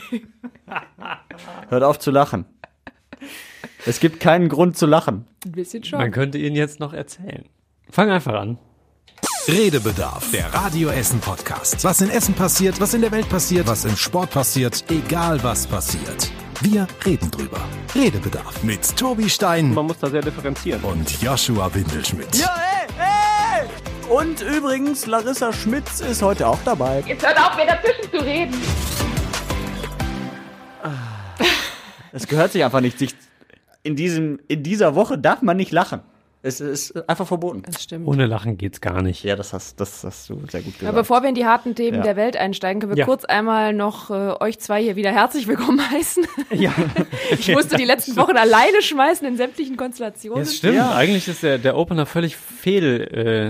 Hört auf zu lachen. Es gibt keinen Grund zu lachen. Ein bisschen schon. Man könnte Ihnen jetzt noch erzählen. Fang einfach an. Redebedarf, der Radio Essen Podcast. Was in Essen passiert, was in der Welt passiert, was im Sport passiert, egal was passiert. Wir reden drüber. Redebedarf mit Tobi Stein Man muss da sehr differenzieren. und Joshua Windelschmidt. Ja, ey, ey! Und übrigens, Larissa Schmitz ist heute auch dabei. Jetzt hört auf, mir dazwischen zu reden. Es gehört sich einfach nicht. Sich in, diesem, in dieser Woche darf man nicht lachen. Es ist einfach verboten. das stimmt. Ohne Lachen geht's gar nicht. Ja, das hast, das hast du sehr gut Aber gesagt. bevor wir in die harten Themen Ja. der Welt einsteigen, können wir Ja. kurz einmal noch äh, euch zwei hier wieder herzlich willkommen heißen. Ja, Ich musste die letzten Wochen alleine schmeißen in sämtlichen Konstellationen. das stimmt. Ja. Eigentlich ist der, der Opener völlig fehl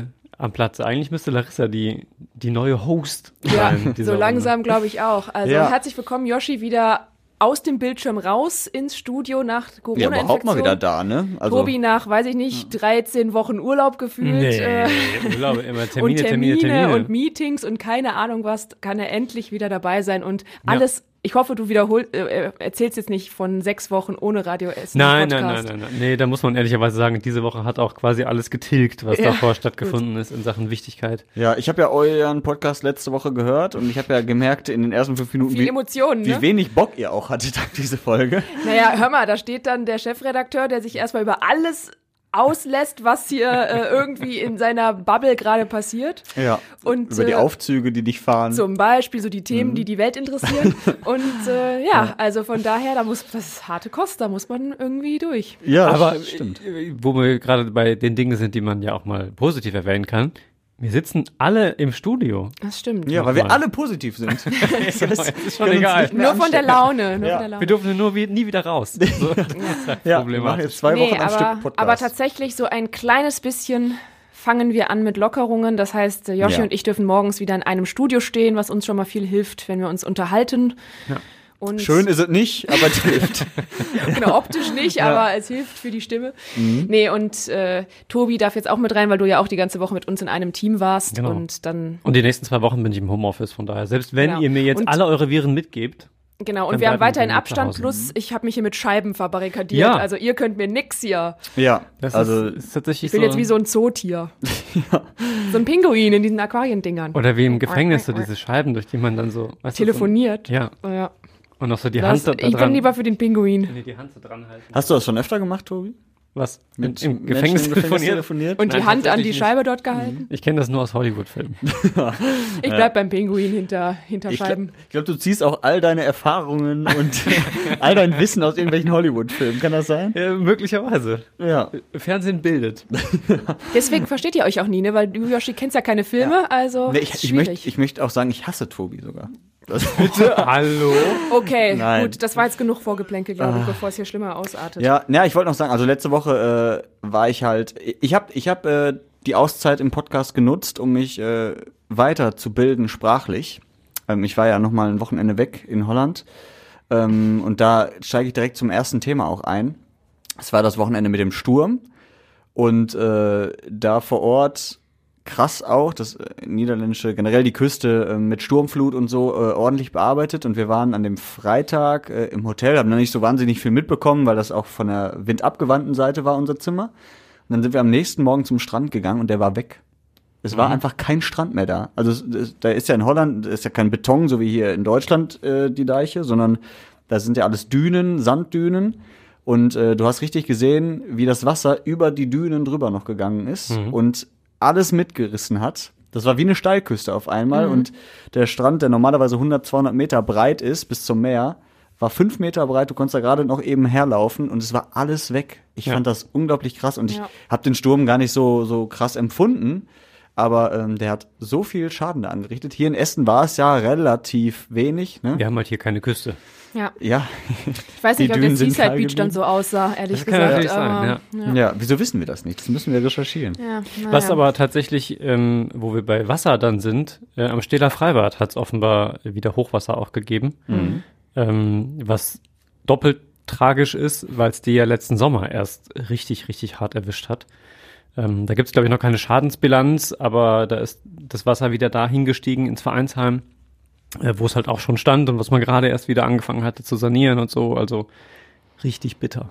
äh, am Platz. Eigentlich müsste Larissa die, die neue Host Ja, sein. dieser so langsam glaube ich auch. Also Ja. herzlich willkommen, Yoshi, wieder aus dem Bildschirm raus ins Studio nach ja, Corona-Infektion. überhaupt mal wieder da, ne? Also, Tobi nach, weiß ich nicht, 13 Wochen Urlaub gefühlt. Nee, äh, ich glaube immer und Termine, Termine, Termine, Termine. und Meetings und keine Ahnung was, kann er endlich wieder dabei sein und alles. Ich hoffe, du wiederhol, äh, erzählst jetzt nicht von sechs Wochen ohne Radio Essen. Nein, nein, nein, nein, nein. Nee, da muss man ehrlicherweise sagen, diese Woche hat auch quasi alles getilgt, was Ja, davor stattgefunden ist in Sachen Wichtigkeit. ja, ich habe ja euren Podcast letzte Woche gehört und ich habe ja gemerkt in den ersten fünf Minuten, Viel wie, Emotionen, wie ne? wenig Bock ihr auch hattet auf diese Folge. Naja, hör mal, da steht dann der Chefredakteur, der sich erstmal über alles auslässt, was hier äh, irgendwie in seiner Bubble gerade passiert. Ja. Und, Über die äh, Aufzüge, die dich fahren. Zum Beispiel so die Themen, Mhm. die die Welt interessieren. Und äh, ja, also von daher, da muss das ist harte Kost, da muss man irgendwie durch. ja, Aber stimmt. äh, wo wir gerade bei den Dingen sind, die man ja auch mal positiv erwähnen kann, wir sitzen alle im Studio. Das stimmt. Ja, weil wir alle positiv sind. Das ist wir schon egal. Nur von der. Laune, nur Ja. von der Wir Laune. dürfen nur wie, nie wieder raus. So, Ja, wir machen jetzt zwei Nee, Wochen am aber, Stück Podcast. aber tatsächlich so ein kleines bisschen fangen wir an mit Lockerungen. Das heißt, äh, Joshi Ja. und ich dürfen morgens wieder in einem Studio stehen, was uns schon mal viel hilft, wenn wir uns unterhalten. Und Schön ist es nicht, aber es hilft. Genau, optisch nicht, aber es hilft für die Stimme. Mhm. Nee, und äh, Tobi darf jetzt auch mit rein, weil du ja auch die ganze Woche mit uns in einem Team warst. Genau. Und dann, Und die nächsten zwei Wochen bin ich im Homeoffice, von daher, selbst wenn Genau. ihr mir jetzt Und- alle eure Viren mitgebt, genau, und wir haben weiterhin Abstand, plus ich habe mich hier mit Scheiben verbarrikadiert. Ja. Also ihr könnt mir nix hier. Ja, das also ist, ist tatsächlich Ich bin so. jetzt wie so ein Zootier. So ein Pinguin in diesen Aquariendingern. oder wie im Gefängnis, so diese Scheiben, durch die man dann so weißt du, Telefoniert. So, ja, Ja. Und noch so die Das, Hand da, da ich bin lieber für den Pinguin. Nee, die Hand so dran halten. hast du das schon öfter gemacht, Tobi? Was? Mit Im, Menschen Gefängnis telefoniert? telefoniert? Und Nein, die Hand an die nicht. Scheibe dort gehalten. Ich kenne das nur aus Hollywood-Filmen. Ich bleib beim Pinguin hinter, hinter Ich Scheiben. glaube, glaub, du ziehst auch all deine Erfahrungen und all dein Wissen aus irgendwelchen Hollywood-Filmen. Kann das sein? Ja, möglicherweise. Ja. Fernsehen bildet. Deswegen versteht ihr euch auch nie, ne? Weil du, Yoshi, kennst ja keine Filme, also Nee, ist ich, ich, möchte, schwierig. ich möchte auch sagen, ich hasse Tobi sogar. Das, Hallo? okay, Nein. gut, das war jetzt genug Vorgeplänkel, glaube ich, bevor es hier schlimmer ausartet. ja, ja, ich wollte noch sagen, also letzte Woche äh, war ich halt, ich habe ich hab, äh, die Auszeit im Podcast genutzt, um mich äh, weiter zu bilden sprachlich. Ähm, ich war ja noch mal ein Wochenende weg in Holland ähm, und da steige ich direkt zum ersten Thema auch ein. Es war das Wochenende mit dem Sturm und äh, da vor Ort krass auch, das äh, niederländische, generell die Küste äh, mit Sturmflut und so äh, ordentlich bearbeitet und wir waren an dem Freitag äh, im Hotel, haben noch nicht so wahnsinnig viel mitbekommen, weil das auch von der windabgewandten Seite war unser Zimmer. Und dann sind wir am nächsten Morgen zum Strand gegangen und der war weg. Es war einfach kein Strand mehr da. Also es, es, da ist ja in Holland, ist ja kein Beton, so wie hier in Deutschland äh, die Deiche, sondern da sind ja alles Dünen, Sanddünen. Und äh, du hast richtig gesehen, wie das Wasser über die Dünen drüber noch gegangen ist und alles mitgerissen hat. Das war wie eine Steilküste auf einmal und der Strand, der normalerweise 100, 200 Meter breit ist bis zum Meer, war fünf Meter breit. Du konntest da gerade noch eben herlaufen und es war alles weg. Ich Ja. fand das unglaublich krass und ich Ja. habe den Sturm gar nicht so so krass empfunden. Aber ähm, der hat so viel Schaden da angerichtet. Hier in Essen war es ja relativ wenig. Ne? Wir haben halt hier keine Küste. Ja. Ja. Ich weiß nicht, ob der Seaside Beach dann so aussah, ehrlich Das kann gesagt. natürlich aber, sein, ja. wieso wissen wir das nicht? Das müssen wir recherchieren. ja. Ja, Was aber tatsächlich, ähm, wo wir bei Wasser dann sind, äh, am Stähler Freibad hat es offenbar wieder Hochwasser auch gegeben. Ähm, was doppelt tragisch ist, weil es die ja letzten Sommer erst richtig, richtig hart erwischt hat. Ähm, da gibt es, glaube ich, noch keine Schadensbilanz, aber da ist das Wasser wieder dahin gestiegen ins Vereinsheim. äh, wo es halt auch schon stand und was man gerade erst wieder angefangen hatte zu sanieren und so. Also richtig bitter.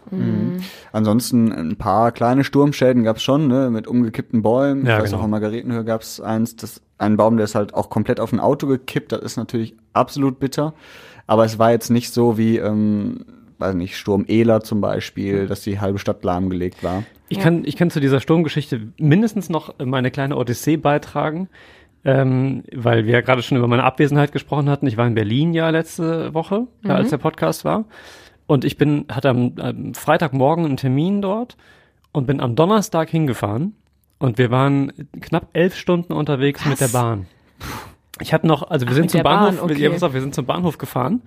Ansonsten ein paar kleine Sturmschäden gab's schon, ne, mit umgekippten Bäumen. Ja, ich weiß genau. auch in Margaretenhöhe gab's eins, das, ein Baum, der ist halt auch komplett auf ein Auto gekippt. Das ist natürlich absolut bitter. Aber es war jetzt nicht so wie, ähm, weiß nicht, Sturm Ela zum Beispiel, dass die halbe Stadt lahmgelegt war. Ich Ja. kann, ich kann zu dieser Sturmgeschichte mindestens noch meine kleine Odyssee beitragen, ähm, weil wir ja gerade schon über meine Abwesenheit gesprochen hatten. Ich war in Berlin ja letzte Woche, äh, als der Podcast war. Und ich bin, hatte am, am Freitagmorgen einen Termin dort und bin am Donnerstag hingefahren. Und wir waren knapp elf Stunden unterwegs mit der Bahn. Ich hatte noch, also wir Ach, sind zum der Bahn, Bahnhof, okay. ja, pass auf, wir sind zum Bahnhof gefahren.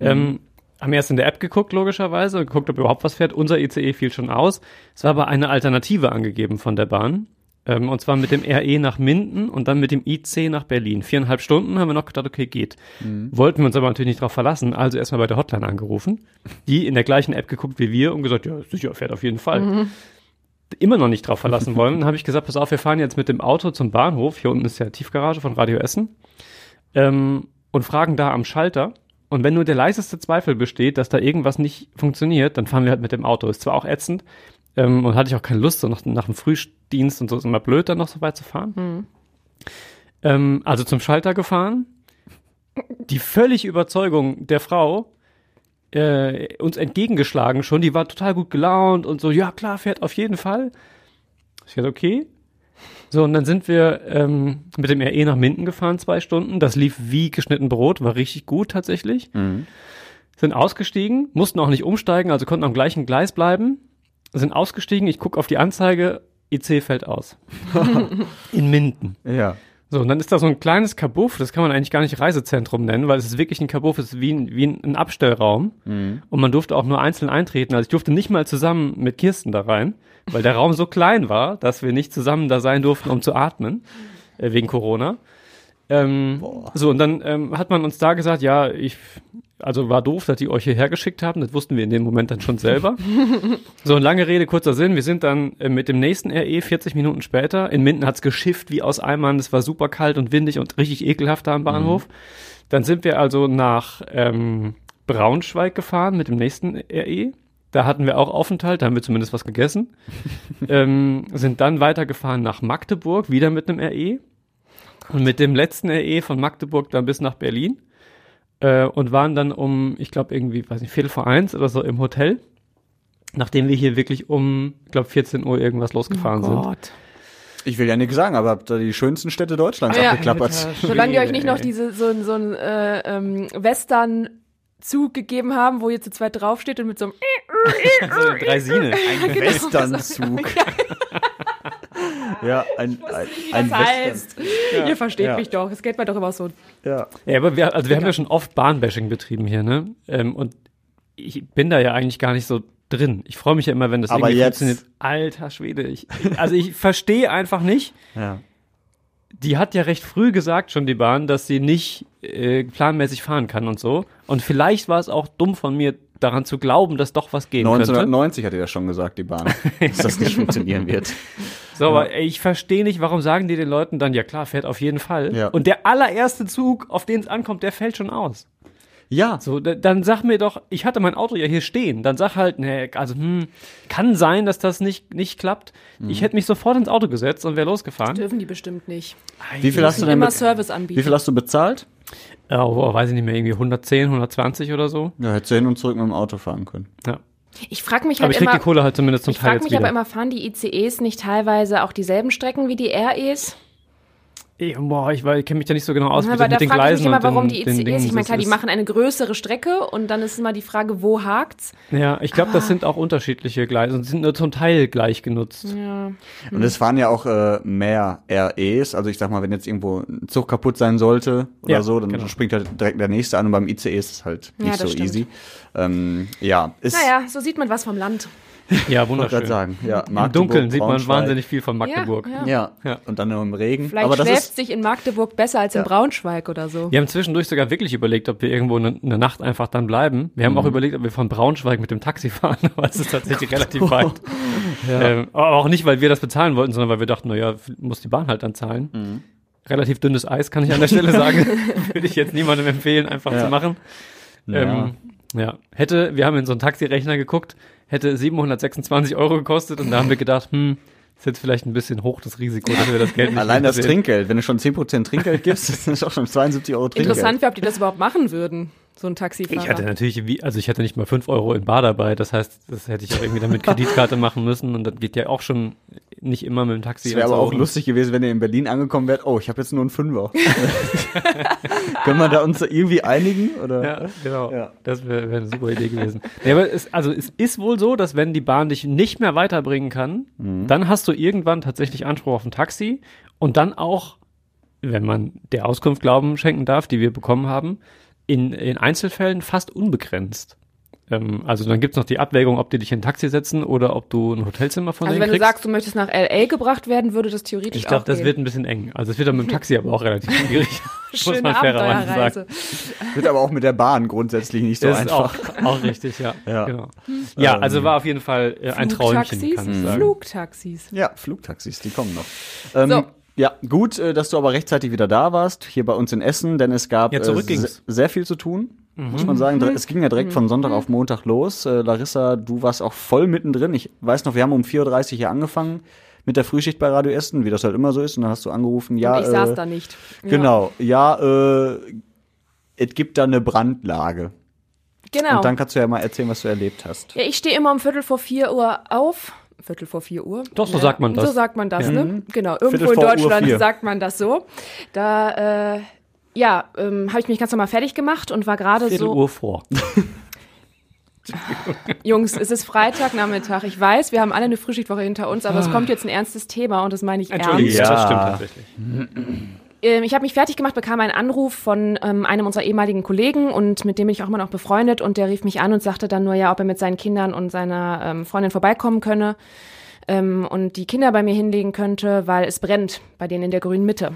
Ähm, haben erst in der App geguckt, logischerweise, geguckt, ob überhaupt was fährt. Unser ICE fiel schon aus. Es war aber eine Alternative angegeben von der Bahn. Ähm, und zwar mit dem RE nach Minden und dann mit dem IC nach Berlin. Viereinhalb Stunden haben wir noch gedacht, okay, geht. Wollten wir uns aber natürlich nicht drauf verlassen, also erstmal bei der Hotline angerufen. Die in der gleichen App geguckt wie wir und gesagt, ja, sicher, fährt auf jeden Fall. Immer noch nicht drauf verlassen wollen. Dann habe ich gesagt, pass auf, wir fahren jetzt mit dem Auto zum Bahnhof. Hier unten ist ja Tiefgarage von Radio Essen. Ähm, und fragen da am Schalter. Und wenn nur der leiseste Zweifel besteht, dass da irgendwas nicht funktioniert, dann fahren wir halt mit dem Auto. Ist zwar auch ätzend ähm, und hatte ich auch keine Lust, so nach, nach dem Frühdienst und so ist immer blöd, dann noch so weit zu fahren. Ähm, also zum Schalter gefahren. Die völlig Überzeugung der Frau äh, uns entgegengeschlagen schon. Die war total gut gelaunt und so, ja klar, fährt auf jeden Fall. Ich dachte, okay. So, und dann sind wir ähm, mit dem RE nach Minden gefahren, zwei Stunden. Das lief wie geschnitten Brot, war richtig gut tatsächlich. Sind ausgestiegen, mussten auch nicht umsteigen, also konnten am gleichen Gleis bleiben. Sind ausgestiegen, ich gucke auf die Anzeige, IC fällt aus. In Minden. Ja. So, und dann ist da so ein kleines Kabuff, das kann man eigentlich gar nicht Reisezentrum nennen, weil es ist wirklich ein Kabuff, es ist wie ein, wie ein Abstellraum. Und man durfte auch nur einzeln eintreten. Also ich durfte nicht mal zusammen mit Kirsten da rein, weil der Raum so klein war, dass wir nicht zusammen da sein durften, um zu atmen, äh, wegen Corona. Ähm, so, und dann ähm, hat man uns da gesagt, ja, ich, also war doof, dass die euch hierher geschickt haben, das wussten wir in dem Moment dann schon selber. so, lange Rede, kurzer Sinn, wir sind dann äh, mit dem nächsten RE 40 Minuten später, in Minden hat's geschifft wie aus Eimern, es war super kalt und windig und richtig ekelhaft da am Bahnhof. Dann sind wir also nach ähm, Braunschweig gefahren mit dem nächsten RE. Da hatten wir auch Aufenthalt, da haben wir zumindest was gegessen. ähm, sind dann weitergefahren nach Magdeburg, wieder mit einem RE. Und mit dem letzten RE von Magdeburg dann bis nach Berlin. Äh, und waren dann um, ich glaube irgendwie, weiß nicht, Viertel vor eins oder so im Hotel. Nachdem wir hier wirklich um, ich glaube 14 Uhr irgendwas losgefahren sind. Oh Gott. Ich will ja nichts sagen, aber habt ihr die schönsten Städte Deutschlands Ja. abgeklappert. Solange die euch nicht noch diese so, ein- so ein äh, ähm, Western-Zug gegeben haben, wo ihr zu zweit draufsteht und mit so einem So eine Dreisine. Ein Westernzug. ja, ein, ein, ein das heißt. Ihr versteht Ja. mich doch. Es geht mir doch immer so. Ja. Ja, aber wir, also wir haben ja schon oft Bahnbashing betrieben hier, ne? Ähm, und ich bin da ja eigentlich gar nicht so drin. Ich freue mich ja immer, wenn das Aber irgendwie jetzt- funktioniert. Alter Schwede, ich, also ich verstehe einfach nicht. ja. Die hat ja recht früh gesagt schon die Bahn, dass sie nicht äh, planmäßig fahren kann und so. Und vielleicht war es auch dumm von mir, daran zu glauben, dass doch was gehen könnte. 1990 hat ihr das schon gesagt, die Bahn, dass das nicht funktionieren wird. So, aber ey, ich verstehe nicht, warum sagen die den Leuten dann, ja klar, fährt auf jeden Fall. Ja. Und der allererste Zug, auf den es ankommt, der fällt schon aus. Ja, So, da- dann sag mir doch, ich hatte mein Auto ja hier stehen. Dann sag halt, ne, also, hm, kann sein, dass das nicht, nicht klappt. Ich hätte mich sofort ins Auto gesetzt und wäre losgefahren. Dürfen die bestimmt nicht. wie viel hast du denn Immer Service anbieten. Wie viel hast du bezahlt? Äh, oh, weiß ich nicht mehr, irgendwie 110, 120 oder so. Ja, hättest du hin und zurück mit dem Auto fahren können. Ja. Ich frage mich Aber halt ich krieg immer. die Kohle halt zumindest zum Ich Teil frage jetzt mich wieder. aber immer, fahren die ICEs nicht teilweise auch dieselben Strecken wie die REs? Ey, boah, ich, ich kenne mich da nicht so genau aus, wie Aber das da mit den frage ich Gleisen mich immer, und warum den, die ICEs, ich meine, klar, die machen eine größere Strecke und dann ist immer die Frage, wo hakt's? Ja, ich glaube, Ah. das sind auch unterschiedliche Gleise und sind nur zum Teil gleich genutzt. Ja. Und es fahren ja auch äh, mehr REs. Also ich sag mal, wenn jetzt irgendwo ein Zug kaputt sein sollte oder Ja, so, dann genau. springt halt direkt der nächste an und beim ICE ist es halt Ja, nicht das so stimmt. easy. Ähm, ja, ist Naja, so sieht man was vom Land. Ja, wunderschön. sagen. Ja, Im Dunkeln sieht man wahnsinnig viel von Magdeburg. Ja, Ja, Ja. und dann nur im Regen. Vielleicht Aber das schläft ist sich in Magdeburg besser als in Braunschweig oder so. Wir haben zwischendurch sogar wirklich überlegt, ob wir irgendwo eine, eine Nacht einfach dann bleiben. Wir haben auch überlegt, ob wir von Braunschweig mit dem Taxi fahren, aber es ist tatsächlich relativ weit. Ähm, aber auch nicht, weil wir das bezahlen wollten, sondern weil wir dachten, naja, muss die Bahn halt dann zahlen. relativ dünnes Eis, kann ich an der Stelle sagen. Würde ich jetzt niemandem empfehlen, einfach Ja. zu machen. Ja. Ähm, ja, hätte, wir haben in so einen Taxirechner geguckt, hätte 726 Euro gekostet und da haben wir gedacht, hm, ist jetzt vielleicht ein bisschen hoch das Risiko, dass wir das Geld nicht Allein das sehen. Trinkgeld, wenn du schon 10% Trinkgeld gibst, das ist auch schon 72 Euro Trinkgeld. Interessant wäre, ob die das überhaupt machen würden, so ein Taxifahrer. Ich hatte natürlich, wie, also ich hatte nicht mal 5 Euro in Bar dabei, das heißt, das hätte ich auch irgendwie dann mit Kreditkarte machen müssen und das geht ja auch schon nicht immer mit dem Taxi. Es wäre aber Also auch lustig gewesen, wenn ihr in Berlin angekommen wärt. Oh, ich habe jetzt nur einen Fünfer. Können wir da uns irgendwie einigen? Oder? Ja, genau. Ja. Das wäre wär eine super Idee gewesen. Ja, aber es, also es ist wohl so, dass wenn die Bahn dich nicht mehr weiterbringen kann, Mhm. dann hast du irgendwann tatsächlich Anspruch auf ein Taxi und dann auch, wenn man der Auskunft Glauben schenken darf, die wir bekommen haben, in, in Einzelfällen fast unbegrenzt. Ähm, also dann gibt's noch die Abwägung, ob die dich in ein Taxi setzen oder ob du ein Hotelzimmer von also denen wenn du sagst, du möchtest nach L.A. gebracht werden, würde das theoretisch ich glaube, auch das gehen. wird ein bisschen eng. Also es wird dann mit dem Taxi aber auch relativ schwierig. muss man fairerweise sagen. Wird aber auch mit der Bahn grundsätzlich nicht so Das einfach. ist auch, auch richtig, ja. Ja. Genau. ja, Ähm, also war auf jeden Fall äh, ein Träumchen, Flugtaxis, kann ich sagen. Flugtaxis. Ja, Flugtaxis, die kommen noch. Ähm, So. Ja, gut, äh, dass du aber rechtzeitig wieder da warst, hier bei uns in Essen, denn es gab Ja, zurück äh, sehr viel zu tun, muss man sagen. Es ging ja direkt von Sonntag auf Montag los. Äh, Larissa, du warst auch voll mittendrin. Ich weiß noch, wir haben um 4.30 Uhr hier angefangen mit der Frühschicht bei Radio Essen, wie das halt immer so ist. Und dann hast du angerufen, ja, Und ich saß äh, da nicht. Ja. genau, ja, äh, es gibt da eine Brandlage. Genau. Und dann kannst du ja mal erzählen, was du erlebt hast. Ja, ich stehe immer um Viertel vor vier Uhr auf. Viertel vor vier Uhr. Doch, so sagt man das. So sagt man das, ne? Genau, irgendwo Viertel in Deutschland sagt man das so. Da, äh, ja, ähm, habe ich mich ganz normal fertig gemacht und war gerade Viertel so, Uhr vor. Jungs, es ist Freitagnachmittag. Ich weiß, wir haben alle eine Frühschichtwoche hinter uns, aber es kommt jetzt ein ernstes Thema und das meine ich Entschuldigung, ernst. Ja. das stimmt tatsächlich. Ähm, ich habe mich fertig gemacht, bekam einen Anruf von ähm, einem unserer ehemaligen Kollegen und mit dem bin ich auch immer noch befreundet und der rief mich an und sagte dann nur, ja, ob er mit seinen Kindern und seiner ähm, Freundin vorbeikommen könne ähm, und die Kinder bei mir hinlegen könnte, weil es brennt bei denen in der grünen Mitte.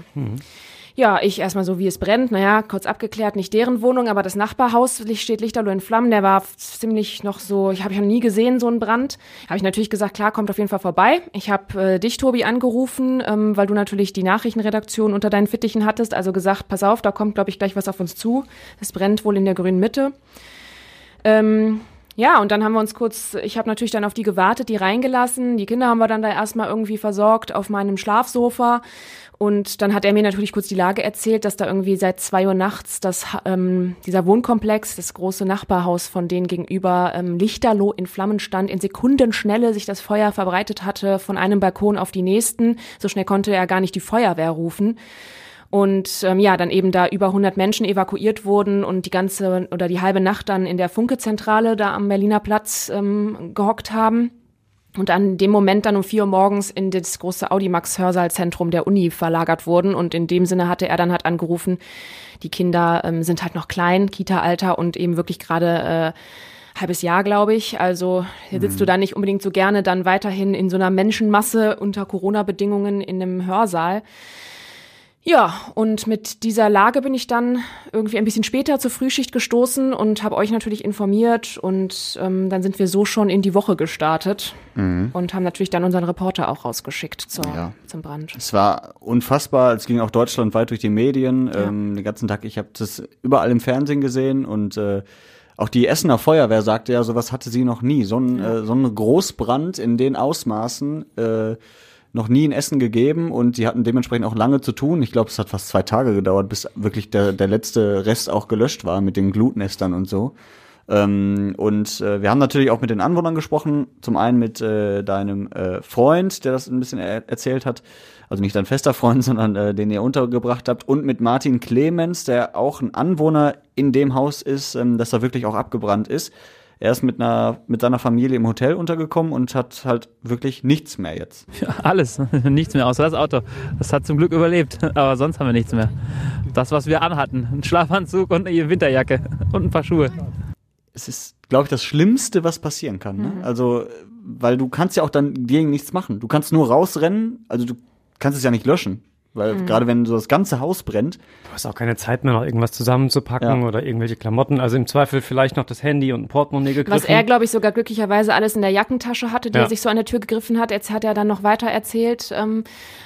Ja, ich erstmal so, wie es brennt. Naja, kurz abgeklärt, nicht deren Wohnung, aber das Nachbarhaus steht lichterloh in Flammen. Der war ziemlich noch so, ich habe ich noch nie gesehen, so einen Brand. Habe ich natürlich gesagt, klar, kommt auf jeden Fall vorbei. Ich habe äh, dich, Tobi, angerufen, ähm, weil du natürlich die Nachrichtenredaktion unter deinen Fittichen hattest. Also gesagt, pass auf, da kommt, glaube ich, gleich was auf uns zu. Es brennt wohl in der grünen Mitte. Ähm, ja, und dann haben wir uns kurz, ich habe natürlich dann auf die gewartet, die reingelassen. Die Kinder haben wir dann da erstmal irgendwie versorgt auf meinem Schlafsofa. Und dann hat er mir natürlich kurz die Lage erzählt, dass da irgendwie seit zwei Uhr nachts das, ähm, dieser Wohnkomplex, das große Nachbarhaus von denen gegenüber, ähm, lichterloh in Flammen stand, in Sekundenschnelle sich das Feuer verbreitet hatte von einem Balkon auf die nächsten. So schnell konnte er gar nicht die Feuerwehr rufen. Und ähm, ja, dann eben da über 100 Menschen evakuiert wurden und die ganze oder die halbe Nacht dann in der Funke-Zentrale da am Berliner Platz ähm, gehockt haben. Und an dem Moment dann um vier Uhr morgens in das große Audimax-Hörsaalzentrum der Uni verlagert wurden. Und in dem Sinne hatte er dann halt angerufen, die Kinder ähm, sind halt noch klein, Kita-Alter und eben wirklich gerade äh, halbes Jahr, glaube ich. Also hier sitzt du da nicht unbedingt so gerne dann weiterhin in so einer Menschenmasse unter Corona-Bedingungen in einem Hörsaal. Ja, und mit dieser Lage bin ich dann irgendwie ein bisschen später zur Frühschicht gestoßen und habe euch natürlich informiert und ähm, dann sind wir so schon in die Woche gestartet und haben natürlich dann unseren Reporter auch rausgeschickt zur, Ja. zum Brand. Es war unfassbar, es ging auch deutschlandweit durch die Medien, ähm, den ganzen Tag. Ich habe das überall im Fernsehen gesehen und äh, auch die Essener Feuerwehr sagte ja, sowas hatte sie noch nie. So ein, äh, so ein Großbrand in den Ausmaßen äh, noch nie in Essen gegeben und die hatten dementsprechend auch lange zu tun. Ich glaube, es hat fast zwei Tage gedauert, bis wirklich der, der letzte Rest auch gelöscht war mit den Glutnestern und so. Ähm, und äh, wir haben natürlich auch mit den Anwohnern gesprochen. Zum einen mit äh, deinem äh, Freund, der das ein bisschen er erzählt hat. Also nicht dein fester Freund, sondern äh, den ihr untergebracht habt. Und mit Martin Clemens, der auch ein Anwohner in dem Haus ist, ähm, das da wirklich auch abgebrannt ist. Er ist mit einer mit seiner Familie im Hotel untergekommen und hat halt wirklich nichts mehr jetzt. Alles, nichts mehr außer das Auto. Das hat zum Glück überlebt, aber sonst haben wir nichts mehr. Das, was wir anhatten, ein Schlafanzug und eine Winterjacke und ein paar Schuhe. es ist, glaube ich, das Schlimmste, was passieren kann. Ne? Also, weil du kannst ja auch dann gegen nichts machen. Du kannst nur rausrennen, also du kannst es ja nicht löschen. Weil Mhm. gerade wenn so das ganze Haus brennt, Du hast auch keine Zeit mehr, noch irgendwas zusammenzupacken Ja. oder irgendwelche Klamotten. Also im Zweifel vielleicht noch das Handy und ein Portemonnaie gegriffen. Was er, glaube ich, sogar glücklicherweise alles in der Jackentasche hatte, die Ja. er sich so an der Tür gegriffen hat. Jetzt hat er dann noch weiter erzählt. Ähm,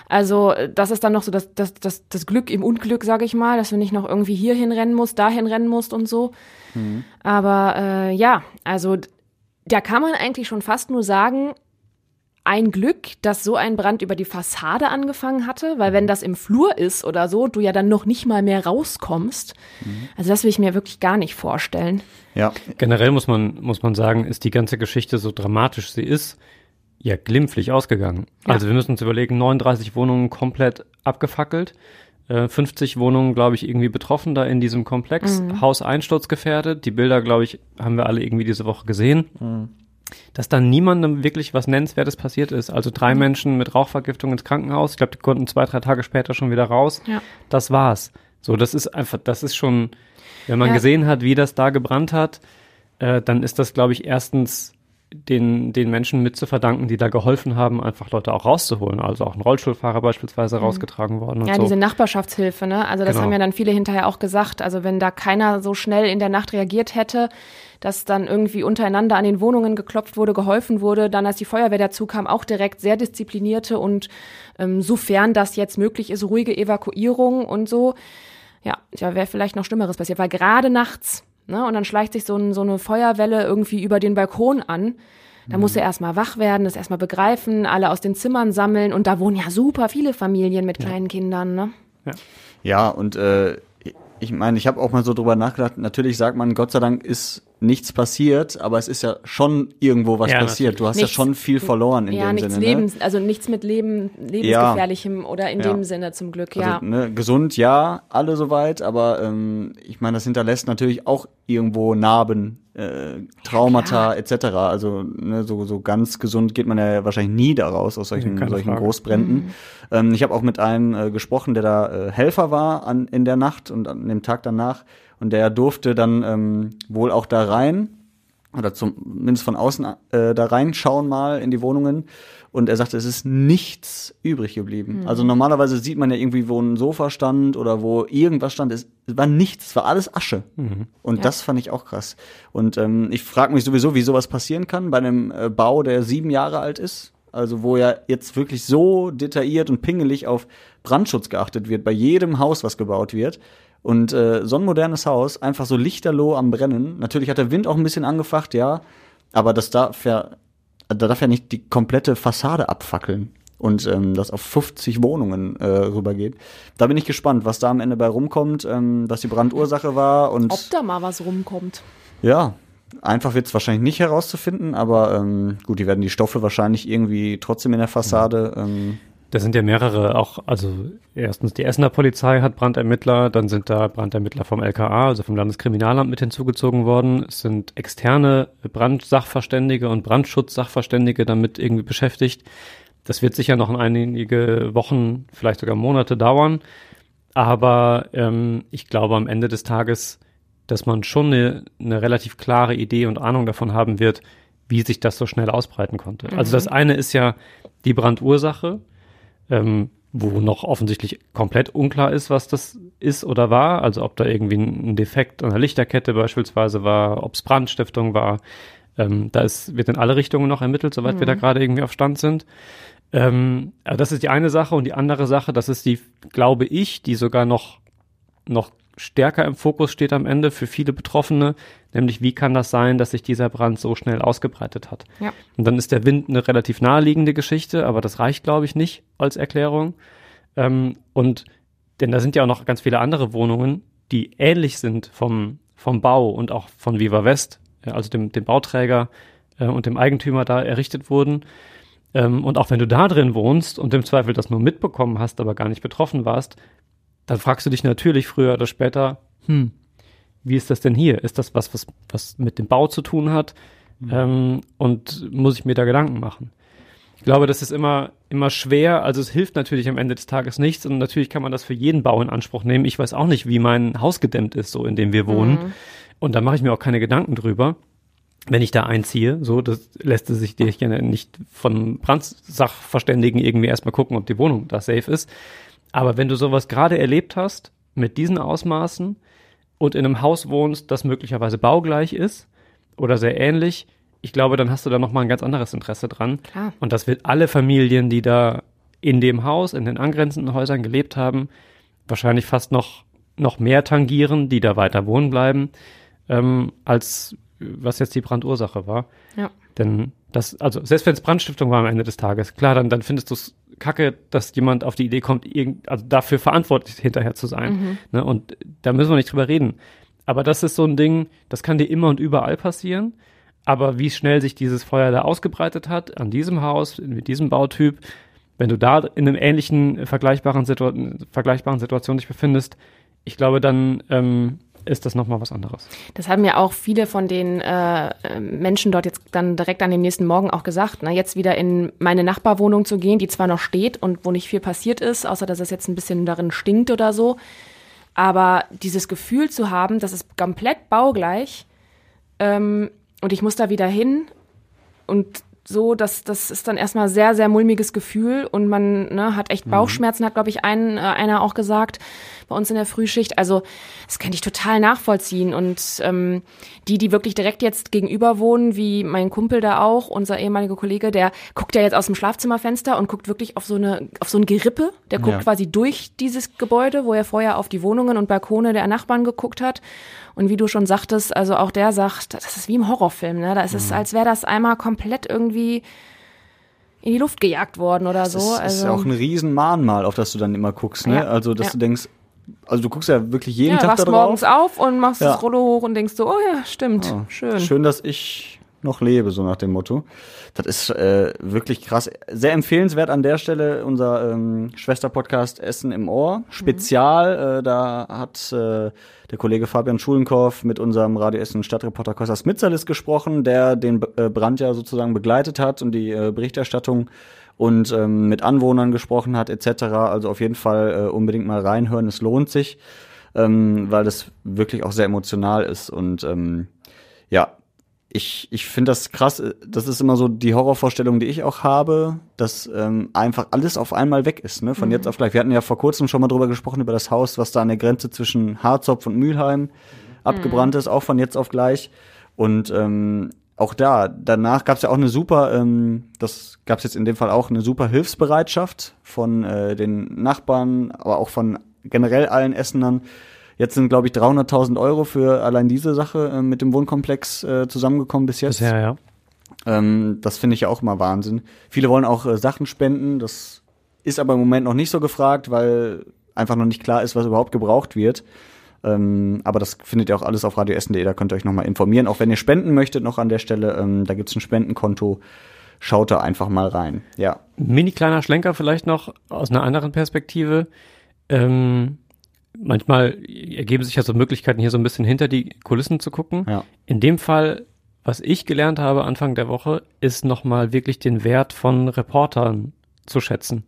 also äh, das ist dann noch so das, das, das, das Glück im Unglück, sage ich mal, dass du nicht noch irgendwie hierhin rennen musst, dahin rennen musst und so. Aber äh, ja, also da kann man eigentlich schon fast nur sagen, ein Glück, dass so ein Brand über die Fassade angefangen hatte, weil wenn das im Flur ist oder so, du ja dann noch nicht mal mehr rauskommst. Also das will ich mir wirklich gar nicht vorstellen. ja, Generell muss man, muss man sagen, ist die ganze Geschichte so dramatisch sie ist, ja glimpflich ausgegangen. Ja. Also wir müssen uns überlegen, 39 Wohnungen komplett abgefackelt, äh, 50 Wohnungen, glaube ich, irgendwie betroffen da in diesem Komplex, Haus einsturzgefährdet. Die Bilder, glaube ich, haben wir alle irgendwie diese Woche gesehen. Dass dann niemandem wirklich was Nennenswertes passiert ist. Also drei Menschen mit Rauchvergiftung ins Krankenhaus. Ich glaube, die konnten zwei, drei Tage später schon wieder raus. Ja. Das war's. So, das ist einfach, das ist schon, wenn man Ja. gesehen hat, wie das da gebrannt hat, äh, dann ist das, glaube ich, erstens den, den Menschen mit zu verdanken, die da geholfen haben, einfach Leute auch rauszuholen. Also auch ein Rollstuhlfahrer beispielsweise rausgetragen worden und Mhm. Ja, so. diese Nachbarschaftshilfe, ne? Also das Genau. haben ja dann viele hinterher auch gesagt. Also wenn da keiner so schnell in der Nacht reagiert hätte, dass dann irgendwie untereinander an den Wohnungen geklopft wurde, geholfen wurde, dann als die Feuerwehr dazu kam, auch direkt sehr disziplinierte und ähm, sofern das jetzt möglich ist, ruhige Evakuierung und so. Ja, da wäre vielleicht noch Schlimmeres passiert, weil gerade nachts, ne, und dann schleicht sich so, ein, so eine Feuerwelle irgendwie über den Balkon an. Da muss er erstmal wach werden, das erstmal begreifen, alle aus den Zimmern sammeln und da wohnen ja super viele Familien mit kleinen Kindern, ne? Ja, und äh, ich meine, ich habe auch mal so drüber nachgedacht, natürlich sagt man, Gott sei Dank ist nichts passiert, aber es ist ja schon irgendwo was Ja, passiert. Du hast Nichts- ja schon viel verloren in ja, dem nichts Sinne. Lebens, also nichts mit Leben, lebensgefährlichem oder in Ja. dem Sinne zum Glück, Ne? ja. Also, ne, gesund, ja, alle soweit, aber ähm, ich meine, das hinterlässt natürlich auch irgendwo Narben, äh, Traumata etc. Also ne, so, so ganz gesund geht man ja wahrscheinlich nie daraus aus solchen, Keine solchen Frage. Großbränden. Ähm, ich habe auch mit einem äh, gesprochen, der da äh, Helfer war an, in der Nacht und an dem Tag danach und der durfte dann ähm, wohl auch da rein oder zumindest von außen äh, da reinschauen mal in die Wohnungen und er sagte, es ist nichts übrig geblieben. Also normalerweise sieht man ja irgendwie, wo ein Sofa stand oder wo irgendwas stand, es war nichts, es war alles Asche. Und Ja. das fand ich auch krass. Und ähm, ich frage mich sowieso, wie sowas passieren kann bei einem äh, Bau, der sieben Jahre alt ist. Also wo ja jetzt wirklich so detailliert und pingelig auf Brandschutz geachtet wird, bei jedem Haus, was gebaut wird. Und äh, so ein modernes Haus, einfach so lichterloh am Brennen. Natürlich hat der Wind auch ein bisschen angefacht, ja. Aber das darf ja, da darf ja nicht die komplette Fassade abfackeln. Und ähm, das auf 50 Wohnungen äh, rübergeht. Da bin ich gespannt, was da am Ende bei rumkommt, ähm, was die Brandursache war. Und Ob da mal was rumkommt. ja, einfach wird es wahrscheinlich nicht herauszufinden, aber ähm, gut, die werden die Stoffe wahrscheinlich irgendwie trotzdem in der Fassade. Ähm, Da sind ja mehrere auch, also erstens die Essener Polizei hat Brandermittler, dann sind da Brandermittler vom LKA, also vom Landeskriminalamt mit hinzugezogen worden. Es sind externe Brandsachverständige und Brandschutzsachverständige damit irgendwie beschäftigt. Das wird sicher noch in einige Wochen, vielleicht sogar Monate dauern. Aber ähm, ich glaube am Ende des Tages, dass man schon eine, eine relativ klare Idee und Ahnung davon haben wird, wie sich das so schnell ausbreiten konnte. Also das eine ist ja die Brandursache, ähm, wo noch offensichtlich komplett unklar ist, was das ist oder war. Also ob da irgendwie ein Defekt an der Lichterkette beispielsweise war, ob es Brandstiftung war. Ähm, da ist, wird in alle Richtungen noch ermittelt, soweit wir da gerade irgendwie auf Stand sind. Ähm, also das ist die eine Sache und die andere Sache, das ist die, glaube ich, die sogar noch, noch stärker im Fokus steht am Ende für viele Betroffene, nämlich wie kann das sein, dass sich dieser Brand so schnell ausgebreitet hat. Ja. Und dann ist der Wind eine relativ naheliegende Geschichte, aber das reicht, glaube ich, nicht als Erklärung. Ähm, und denn da sind ja auch noch ganz viele andere Wohnungen, die ähnlich sind vom, vom Bau und auch von Viva West, äh, also dem, dem Bauträger äh, und dem Eigentümer da errichtet wurden. Ähm, und auch wenn du da drin wohnst und im Zweifel das nur mitbekommen hast, aber gar nicht betroffen warst, dann fragst du dich natürlich früher oder später, hm, wie ist das denn hier? Ist das was, was, was mit dem Bau zu tun hat? Ähm, und muss ich mir da Gedanken machen? Ich glaube, das ist immer, immer schwer. Also es hilft natürlich am Ende des Tages nichts und natürlich kann man das für jeden Bau in Anspruch nehmen. Ich weiß auch nicht, wie mein Haus gedämmt ist, so in dem wir wohnen. Und da mache ich mir auch keine Gedanken drüber wenn ich da einziehe, so, das lässt es sich dir gerne nicht von Brandsachverständigen irgendwie erstmal gucken, ob die Wohnung da safe ist. Aber wenn du sowas gerade erlebt hast, mit diesen Ausmaßen und in einem Haus wohnst, das möglicherweise baugleich ist oder sehr ähnlich, ich glaube, dann hast du da nochmal ein ganz anderes Interesse dran. Klar. Und das wird alle Familien, die da in dem Haus, in den angrenzenden Häusern gelebt haben, wahrscheinlich fast noch, noch mehr tangieren, die da weiter wohnen bleiben, ähm, als was jetzt die Brandursache war. Ja. Denn das, also selbst wenn es Brandstiftung war am Ende des Tages, klar, dann, dann findest du es kacke, dass jemand auf die Idee kommt, irgend, also dafür verantwortlich hinterher zu sein. Ne? Und da müssen wir nicht drüber reden. Aber das ist so ein Ding, das kann dir immer und überall passieren. Aber wie schnell sich dieses Feuer da ausgebreitet hat, an diesem Haus, mit diesem Bautyp, wenn du da in einem ähnlichen äh, vergleichbaren, Situa vergleichbaren Situation dich befindest, ich glaube, dann ähm, ist das nochmal was anderes. Das haben ja auch viele von den äh, Menschen dort jetzt dann direkt an dem nächsten Morgen auch gesagt, ne, jetzt wieder in meine Nachbarwohnung zu gehen, die zwar noch steht und wo nicht viel passiert ist, außer dass es jetzt ein bisschen darin stinkt oder so. Aber dieses Gefühl zu haben, das ist komplett baugleich ähm, und ich muss da wieder hin und so, das, das ist dann erstmal sehr, sehr mulmiges Gefühl und man ne, hat echt Bauchschmerzen, hat, glaube ich, ein, äh, einer auch gesagt bei uns in der Frühschicht. Also das kann ich total nachvollziehen. Und ähm, die, die wirklich direkt jetzt gegenüber wohnen, wie mein Kumpel da auch, unser ehemaliger Kollege, der guckt ja jetzt aus dem Schlafzimmerfenster und guckt wirklich auf so eine, auf so ein Gerippe. Der guckt Ja. quasi durch dieses Gebäude, wo er vorher auf die Wohnungen und Balkone der Nachbarn geguckt hat. Und wie du schon sagtest, also auch der sagt, das ist wie im Horrorfilm, ne? Da ist es, als wäre das einmal komplett irgendwie in die Luft gejagt worden oder so. Das ist, also ist ja auch ein riesen Mahnmal, auf das du dann immer guckst, ne? Ja. Also, dass Ja. du denkst, also du guckst ja wirklich jeden ja, Tag wachst da morgens drauf. auf und machst Ja. das Rollo hoch und denkst so, oh ja, stimmt, schön. Schön, dass ich noch lebe, so nach dem Motto. Das ist äh, wirklich krass. Sehr empfehlenswert an der Stelle unser ähm, Schwesterpodcast Essen im Ohr. Spezial, äh, da hat äh, der Kollege Fabian Schulenkorf mit unserem Radio Essen Stadtreporter Kostas Mitzalis gesprochen, der den äh, Brand ja sozusagen begleitet hat und die äh, Berichterstattung und ähm, mit Anwohnern gesprochen hat etc. Also auf jeden Fall äh, unbedingt mal reinhören, es lohnt sich, ähm, weil das wirklich auch sehr emotional ist und ähm, ja, ich, ich finde das krass. Das ist immer so die Horrorvorstellung, die ich auch habe, dass ähm, einfach alles auf einmal weg ist, ne? Von jetzt auf gleich. Wir hatten ja vor kurzem schon mal drüber gesprochen, über das Haus, was da an der Grenze zwischen Harzopf und Mülheim abgebrannt ist, auch von jetzt auf gleich. Und ähm, auch da, danach gab es ja auch eine super, ähm, das gab es jetzt in dem Fall auch eine super Hilfsbereitschaft von äh, den Nachbarn, aber auch von generell allen Essenern. Jetzt sind, glaube ich, 300.000 Euro für allein diese Sache äh, mit dem Wohnkomplex äh, zusammengekommen bis jetzt. Bisher, ja. Ähm, das finde ich ja auch immer Wahnsinn. Viele wollen auch äh, Sachen spenden. Das ist aber im Moment noch nicht so gefragt, weil einfach noch nicht klar ist, was überhaupt gebraucht wird. Ähm, aber das findet ihr auch alles auf radioessen.de. Da könnt ihr euch nochmal informieren. Auch wenn ihr spenden möchtet, noch an der Stelle, ähm, da gibt's ein Spendenkonto. Schaut da einfach mal rein. Ja. Mini kleiner Schlenker vielleicht noch aus einer anderen Perspektive. Ähm, manchmal ergeben sich ja so Möglichkeiten, hier so ein bisschen hinter die Kulissen zu gucken. Ja. In dem Fall, was ich gelernt habe Anfang der Woche, ist nochmal wirklich den Wert von Reportern zu schätzen.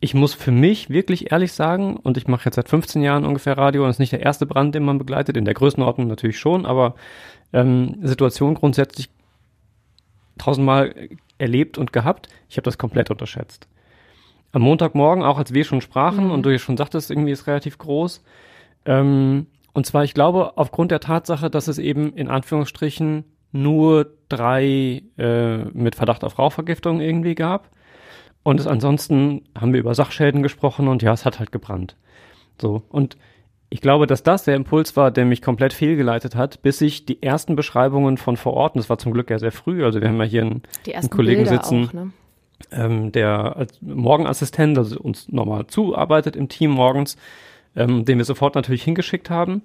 Ich muss für mich wirklich ehrlich sagen, und ich mache jetzt seit 15 Jahren ungefähr Radio und es ist nicht der erste Brand, den man begleitet, in der Größenordnung natürlich schon, aber ähm, Situation grundsätzlich tausendmal erlebt und gehabt. Ich habe das komplett unterschätzt. Am Montagmorgen, auch als wir schon sprachen und du ja schon sagtest, irgendwie ist relativ groß. Ähm, und zwar, ich glaube, aufgrund der Tatsache, dass es eben in Anführungsstrichen nur drei äh, mit Verdacht auf Rauchvergiftung irgendwie gab. Und es ansonsten haben wir über Sachschäden gesprochen und ja, es hat halt gebrannt. So. Und ich glaube, dass das der Impuls war, der mich komplett fehlgeleitet hat, bis ich die ersten Beschreibungen von vor Ort, und das war zum Glück ja sehr früh, also wir haben ja hier einen, einen Kollegen Bilder sitzen, auch, ne? ähm, der als Morgenassistent, also uns nochmal zuarbeitet im Team morgens, ähm, den wir sofort natürlich hingeschickt haben.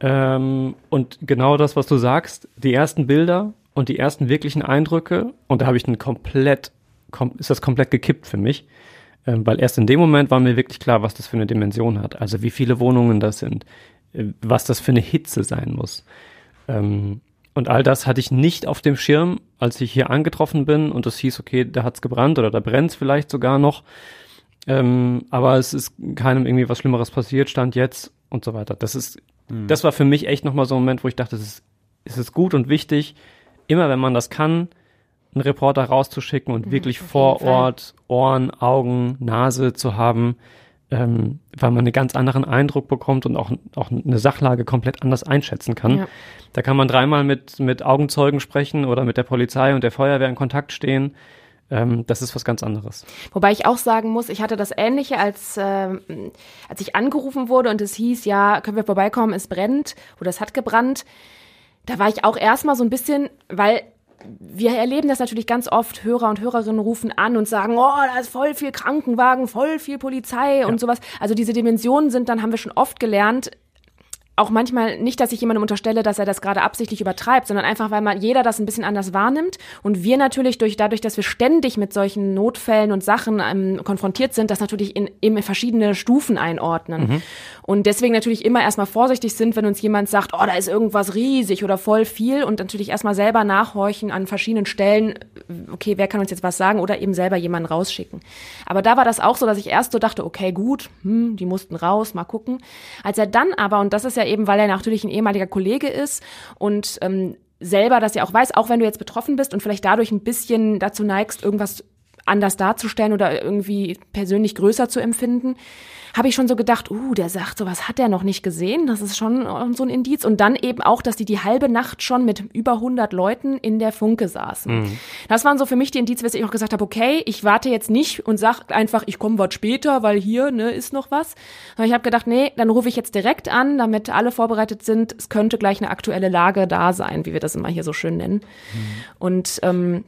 Ähm, und genau das, was du sagst, die ersten Bilder und die ersten wirklichen Eindrücke, und da habe ich einen komplett, kom ist das komplett gekippt für mich, ähm, weil erst in dem Moment war mir wirklich klar, was das für eine Dimension hat. Also wie viele Wohnungen das sind, äh, was das für eine Hitze sein muss. Ähm, und all das hatte ich nicht auf dem Schirm, als ich hier angetroffen bin und es hieß, okay, da hat's gebrannt oder da brennt's vielleicht sogar noch. Ähm, aber es ist keinem irgendwie was Schlimmeres passiert, stand jetzt und so weiter. Das ist, das war für mich echt nochmal so ein Moment, wo ich dachte, es ist, es ist gut und wichtig, immer wenn man das kann, einen Reporter rauszuschicken und wirklich vor. Ort Ohren, Augen, Nase zu haben, ähm, weil man einen ganz anderen Eindruck bekommt und auch, auch eine Sachlage komplett anders einschätzen kann. Ja. Da kann man dreimal mit, mit Augenzeugen sprechen oder mit der Polizei und der Feuerwehr in Kontakt stehen. Ähm, das ist was ganz anderes. Wobei ich auch sagen muss, ich hatte das Ähnliche, als, ähm, als ich angerufen wurde und es hieß, ja, können wir vorbeikommen, es brennt oder es hat gebrannt. Da war ich auch erstmal so ein bisschen, weil wir erleben das natürlich ganz oft, Hörer und Hörerinnen rufen an und sagen, oh, da ist voll viel Krankenwagen, voll viel Polizei und sowas. Also diese Dimensionen sind, dann haben wir schon oft gelernt, auch manchmal nicht, dass ich jemandem unterstelle, dass er das gerade absichtlich übertreibt, sondern einfach, weil man jeder das ein bisschen anders wahrnimmt und wir natürlich durch dadurch, dass wir ständig mit solchen Notfällen und Sachen ähm, konfrontiert sind, das natürlich in, in verschiedene Stufen einordnen und deswegen natürlich immer erstmal vorsichtig sind, wenn uns jemand sagt, oh, da ist irgendwas riesig oder voll viel und natürlich erstmal selber nachhorchen an verschiedenen Stellen, okay, wer kann uns jetzt was sagen oder eben selber jemanden rausschicken. Aber da war das auch so, dass ich erst so dachte, okay, gut, hm, die mussten raus, mal gucken. Als er dann aber, und das ist ja eben, weil er natürlich ein ehemaliger Kollege ist und ähm, selber das ja auch weiß, auch wenn du jetzt betroffen bist und vielleicht dadurch ein bisschen dazu neigst, irgendwas anders darzustellen oder irgendwie persönlich größer zu empfinden, habe ich schon so gedacht, uh, der sagt, sowas hat er noch nicht gesehen. Das ist schon äh, so ein Indiz. Und dann eben auch, dass die die halbe Nacht schon mit über 100 Leuten in der Funke saßen. Das waren so für mich die Indizien, dass ich auch gesagt habe, okay, ich warte jetzt nicht und sag einfach, ich komme was später, weil hier ne, ist noch was. Sondern ich habe gedacht, nee, dann rufe ich jetzt direkt an, damit alle vorbereitet sind. Es könnte gleich eine aktuelle Lage da sein, wie wir das immer hier so schön nennen. Und ähm,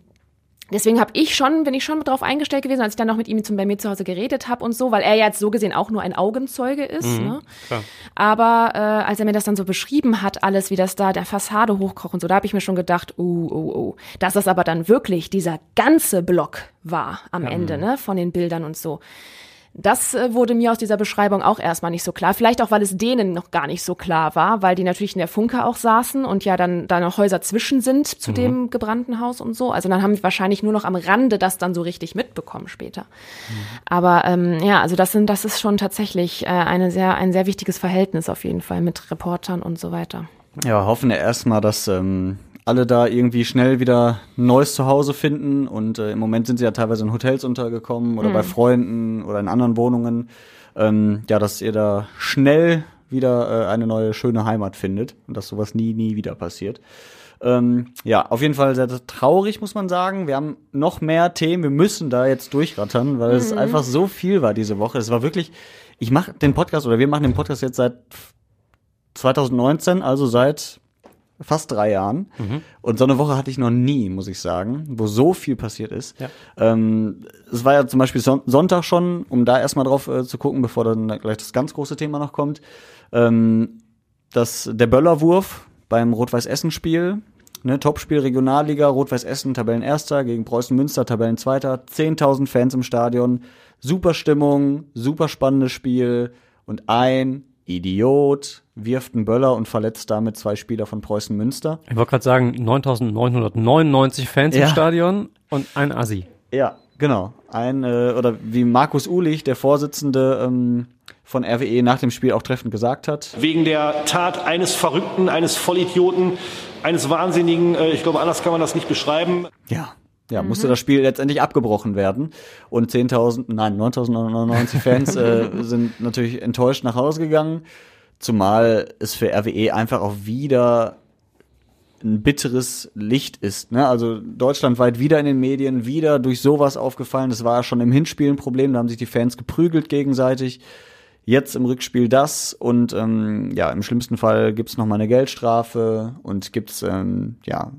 Deswegen habe ich schon, bin ich schon darauf eingestellt gewesen, als ich dann noch mit ihm zum, bei mir zu Hause geredet habe und so, weil er ja jetzt so gesehen auch nur ein Augenzeuge ist. ne? klar. Aber äh, als er mir das dann so beschrieben hat, alles, wie das da der Fassade hochkocht und so, da habe ich mir schon gedacht, uh, uh, uh, dass das aber dann wirklich dieser ganze Block war am Ende, ne, von den Bildern und so. Das äh, wurde mir aus dieser Beschreibung auch erstmal nicht so klar. Vielleicht auch, weil es denen noch gar nicht so klar war, weil die natürlich in der Funke auch saßen und ja dann da noch Häuser zwischen sind zu dem gebrannten Haus und so. Also dann haben die wahrscheinlich nur noch am Rande das dann so richtig mitbekommen später. Aber ähm, ja, also das sind, das ist schon tatsächlich äh, eine sehr, ein sehr wichtiges Verhältnis auf jeden Fall mit Reportern und so weiter. Ja, hoffen wir erstmal, dass ähm, alle da irgendwie schnell wieder ein neues Zuhause finden. Und äh, im Moment sind sie ja teilweise in Hotels untergekommen oder bei Freunden oder in anderen Wohnungen. Ähm, ja, dass ihr da schnell wieder äh, eine neue schöne Heimat findet und dass sowas nie, nie wieder passiert. Ähm, ja, auf jeden Fall sehr traurig, muss man sagen. Wir haben noch mehr Themen. Wir müssen da jetzt durchrattern, weil es einfach so viel war diese Woche. Es war wirklich, ich mache den Podcast oder wir machen den Podcast jetzt seit 2019, also seit fast drei Jahren. Und so eine Woche hatte ich noch nie, muss ich sagen, wo so viel passiert ist. Ja. Ähm, es war ja zum Beispiel Son Sonntag schon, um da erstmal drauf äh, zu gucken, bevor dann gleich das ganz große Thema noch kommt. Ähm, das, der Böllerwurf beim Rot-Weiß-Essen-Spiel, ne, Topspiel Regionalliga, Rot-Weiß-Essen, Tabellenerster gegen Preußen Münster, Tabellenzweiter, 10.000 Fans im Stadion, super Stimmung, super spannendes Spiel und ein Idiot wirft einen Böller und verletzt damit zwei Spieler von Preußen Münster. Ich wollte gerade sagen, 9.999 Fans Ja. im Stadion und ein Assi. Ja, genau. Ein, äh, oder wie Markus Ulich, der Vorsitzende ähm, von RWE, nach dem Spiel auch treffend gesagt hat. wegen der Tat eines Verrückten, eines Vollidioten, eines Wahnsinnigen. Äh, Ich glaube, anders kann man das nicht beschreiben. Ja. Ja, musste das Spiel letztendlich abgebrochen werden. Und 10.000, nein, 9.999 Fans äh, sind natürlich enttäuscht nach Hause gegangen. Zumal es für RWE einfach auch wieder ein bitteres Licht ist. Ne? Also deutschlandweit wieder in den Medien, wieder durch sowas aufgefallen. Das war ja schon im Hinspiel ein Problem, da haben sich die Fans geprügelt gegenseitig. Jetzt im Rückspiel das und ähm, ja, im schlimmsten Fall gibt's noch mal eine Geldstrafe und gibt's ähm, ja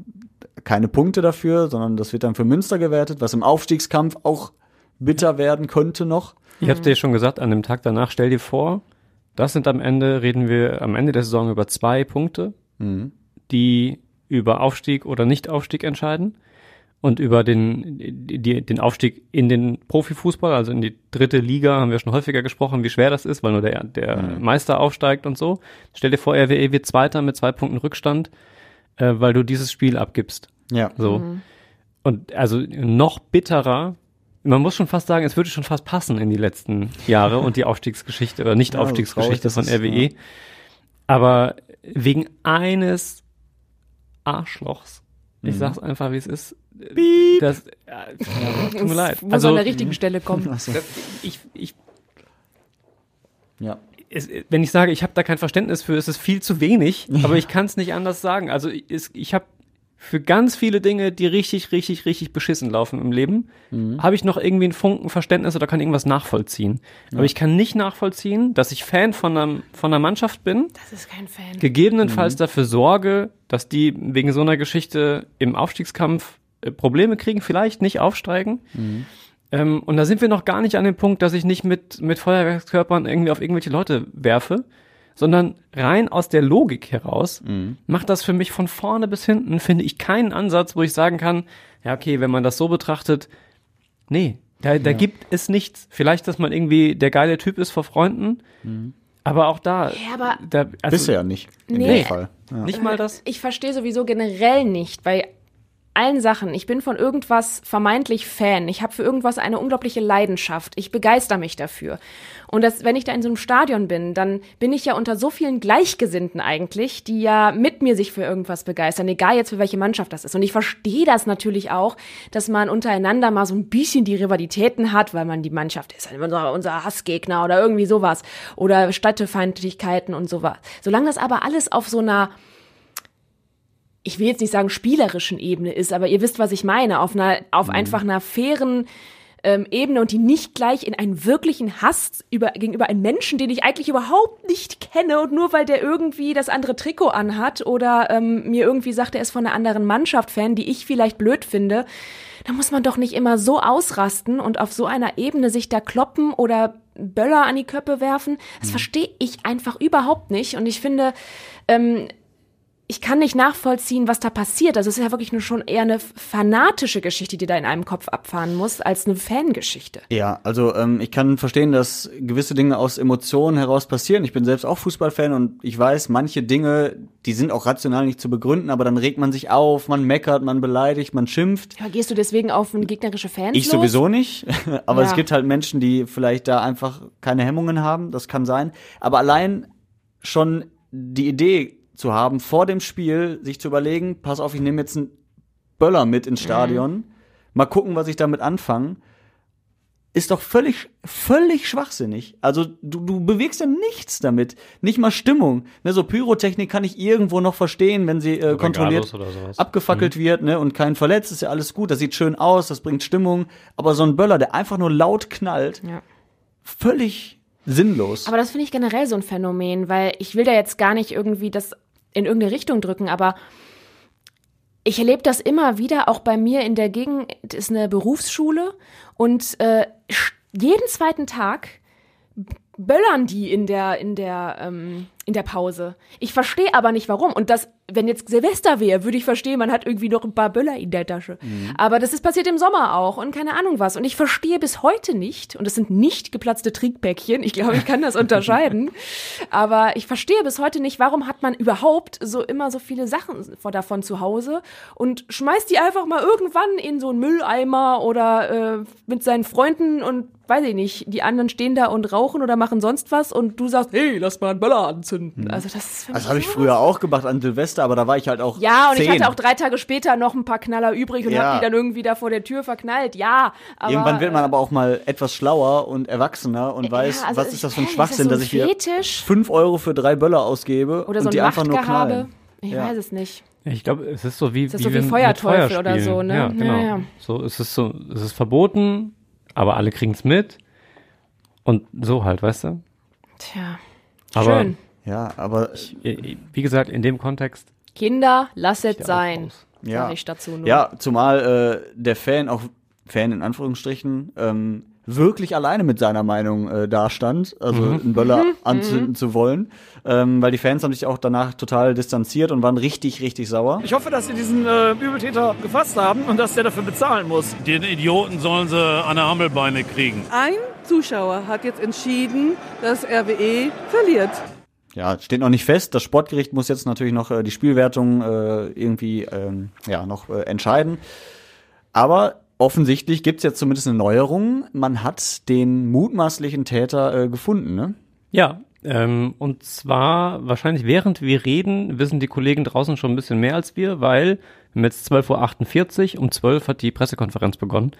keine Punkte dafür, sondern das wird dann für Münster gewertet, was im Aufstiegskampf auch bitter werden könnte noch. Ich hab's dir schon gesagt, an dem Tag danach, stell dir vor, das sind am Ende, reden wir am Ende der Saison über zwei Punkte, die über Aufstieg oder Nicht-Aufstieg entscheiden und über den, die, den Aufstieg in den Profifußball, also in die dritte Liga, haben wir schon häufiger gesprochen, wie schwer das ist, weil nur der, der Meister aufsteigt und so. Stell dir vor, RWE wird Zweiter mit zwei Punkten Rückstand, äh, weil du dieses Spiel abgibst. Ja. So. Und also noch bitterer, man muss schon fast sagen, es würde schon fast passen in die letzten Jahre und die Aufstiegsgeschichte oder Ja, Nicht-Aufstiegsgeschichte traurig von das ist, RWE. Aber wegen eines Arschlochs, ich Mhm. sag's einfach, wie es ist, das, ja, tut mir leid. Muss Also, an der richtigen Stelle kommen. das, ich, ich, Ja. Es, wenn ich sage, ich habe da kein Verständnis für, ist es viel zu wenig, aber ich kann es nicht anders sagen. Also es, ich habe für ganz viele Dinge, die richtig, richtig, richtig beschissen laufen im Leben, habe ich noch irgendwie einen Funken Verständnis oder kann irgendwas nachvollziehen. Aber ich kann nicht nachvollziehen, dass ich Fan von einer, von einer Mannschaft bin, Das ist kein Fan. gegebenenfalls dafür sorge, dass die wegen so einer Geschichte im Aufstiegskampf äh, Probleme kriegen, vielleicht nicht aufsteigen. Ähm, und da sind wir noch gar nicht an dem Punkt, dass ich nicht mit, mit Feuerwerkskörpern irgendwie auf irgendwelche Leute werfe, sondern rein aus der Logik heraus macht das für mich von vorne bis hinten, finde ich, keinen Ansatz, wo ich sagen kann, ja, okay, wenn man das so betrachtet, nee, da, da gibt es nichts. Vielleicht, dass man irgendwie der geile Typ ist vor Freunden, aber auch da, Ja, aber da also, Bist du ja nicht. In Nee. dem Fall. Ja. nicht mal das. ich verstehe sowieso generell nicht bei allen Sachen. Ich bin von irgendwas vermeintlich Fan. Ich habe für irgendwas eine unglaubliche Leidenschaft. Ich begeister mich dafür. Und das, wenn ich da in so einem Stadion bin, dann bin ich ja unter so vielen Gleichgesinnten eigentlich, die ja mit mir sich für irgendwas begeistern, egal jetzt für welche Mannschaft das ist. Und ich verstehe das natürlich auch, dass man untereinander mal so ein bisschen die Rivalitäten hat, weil man die Mannschaft ist, unser, unser Hassgegner oder irgendwie sowas. Oder Städtefeindlichkeiten und sowas. Solange das aber alles auf so einer ich will jetzt nicht sagen spielerischen Ebene ist, aber ihr wisst, was ich meine, auf einer, auf einfach einer fairen ähm, Ebene und die nicht gleich in einen wirklichen Hass über, gegenüber einem Menschen, den ich eigentlich überhaupt nicht kenne und nur weil der irgendwie das andere Trikot anhat oder ähm, mir irgendwie sagt, er ist von einer anderen Mannschaft Fan, die ich vielleicht blöd finde, da muss man doch nicht immer so ausrasten und auf so einer Ebene sich da kloppen oder Böller an die Köppe werfen. Das verstehe ich einfach überhaupt nicht und ich finde, ähm, ich kann nicht nachvollziehen, was da passiert. Also es ist ja wirklich nur schon eher eine fanatische Geschichte, die da in einem Kopf abfahren muss, als eine Fangeschichte. Ja, also ähm, ich kann verstehen, dass gewisse Dinge aus Emotionen heraus passieren. Ich bin selbst auch Fußballfan und ich weiß, manche Dinge, die sind auch rational nicht zu begründen, aber dann regt man sich auf, man meckert, man beleidigt, man schimpft. Aber gehst du deswegen auf gegnerische Fans Ich los? sowieso nicht, aber Ja. es gibt halt Menschen, die vielleicht da einfach keine Hemmungen haben, das kann sein. Aber allein schon die Idee zu haben, vor dem Spiel sich zu überlegen, pass auf, ich nehme jetzt einen Böller mit ins Stadion, mal gucken, was ich damit anfange, ist doch völlig, völlig schwachsinnig. Also du, du bewegst ja nichts damit, nicht mal Stimmung. Ne, so Pyrotechnik kann ich irgendwo noch verstehen, wenn sie äh, kontrolliert abgefackelt wird, ne, und kein verletzt, ist ja alles gut, das sieht schön aus, das bringt Stimmung, aber so ein Böller, der einfach nur laut knallt, Ja. völlig sinnlos. Aber das finde ich generell so ein Phänomen, weil ich will da jetzt gar nicht irgendwie das in irgendeine Richtung drücken, aber ich erlebe das immer wieder, auch bei mir in der Gegend. Ist eine Berufsschule und äh, jeden zweiten Tag böllern die in der in der ähm, in der Pause. Ich verstehe aber nicht warum und das wenn jetzt Silvester wäre, würde ich verstehen, man hat irgendwie noch ein paar Böller in der Tasche. Aber das ist passiert im Sommer auch und keine Ahnung was und ich verstehe bis heute nicht und es sind nicht geplatzte Trinkpäckchen. Ich glaube, ich kann das unterscheiden, aber ich verstehe bis heute nicht, warum hat man überhaupt so immer so viele Sachen davon zu Hause und schmeißt die einfach mal irgendwann in so einen Mülleimer oder äh, mit seinen Freunden und weiß ich nicht, die anderen stehen da und rauchen oder machen sonst was und du sagst, hey, lass mal einen Böller anzünden. Also das ist für das mich habe ich so- früher auch gemacht an Silvester, aber da war ich halt auch Ja, und zehn. ich hatte auch drei Tage später noch ein paar Knaller übrig und Ja. hab die dann irgendwie da vor der Tür verknallt. Ja, aber Irgendwann wird man aber auch mal etwas schlauer und erwachsener und weiß, ja, also was ist das für ein Schwachsinn, ist das dass ich so ein hier Fetisch? fünf Euro für drei Böller ausgebe oder und so die ein einfach nur knallen. Ich Ja. weiß es nicht. Ich glaube, es ist so wie, ist wie, so wie Feuerteufel oder Feuer so, spielen. ne? Ja, genau. Ja, ja. So, es ist so, es ist verboten, aber alle kriegen es mit. Und so halt, weißt du? Tja. Aber Schön. Ja, aber äh, wie gesagt, in dem Kontext. Kinder, lasset sein. ja. Ich dazu nur. Ja, zumal äh, der Fan, auch Fan in Anführungsstrichen, ähm, wirklich alleine mit seiner Meinung äh, dastand, also Mhm. einen Böller anzünden zu wollen, ähm, weil die Fans haben sich auch danach total distanziert und waren richtig, richtig sauer. Ich hoffe, dass sie diesen äh, Übeltäter gefasst haben und dass der dafür bezahlen muss. Den Idioten sollen sie an der Hammelbeine kriegen. Ein Zuschauer hat jetzt entschieden, dass RWE verliert. Ja, steht noch nicht fest. Das Sportgericht muss jetzt natürlich noch äh, die Spielwertung äh, irgendwie ähm, ja, noch äh, entscheiden. Aber offensichtlich gibt's jetzt zumindest eine Neuerung. Man hat den mutmaßlichen Täter äh, gefunden, ne? Ja, ähm, und zwar wahrscheinlich während wir reden, wissen die Kollegen draußen schon ein bisschen mehr als wir, weil wir jetzt 12.48 Uhr, um 12 hat die Pressekonferenz begonnen,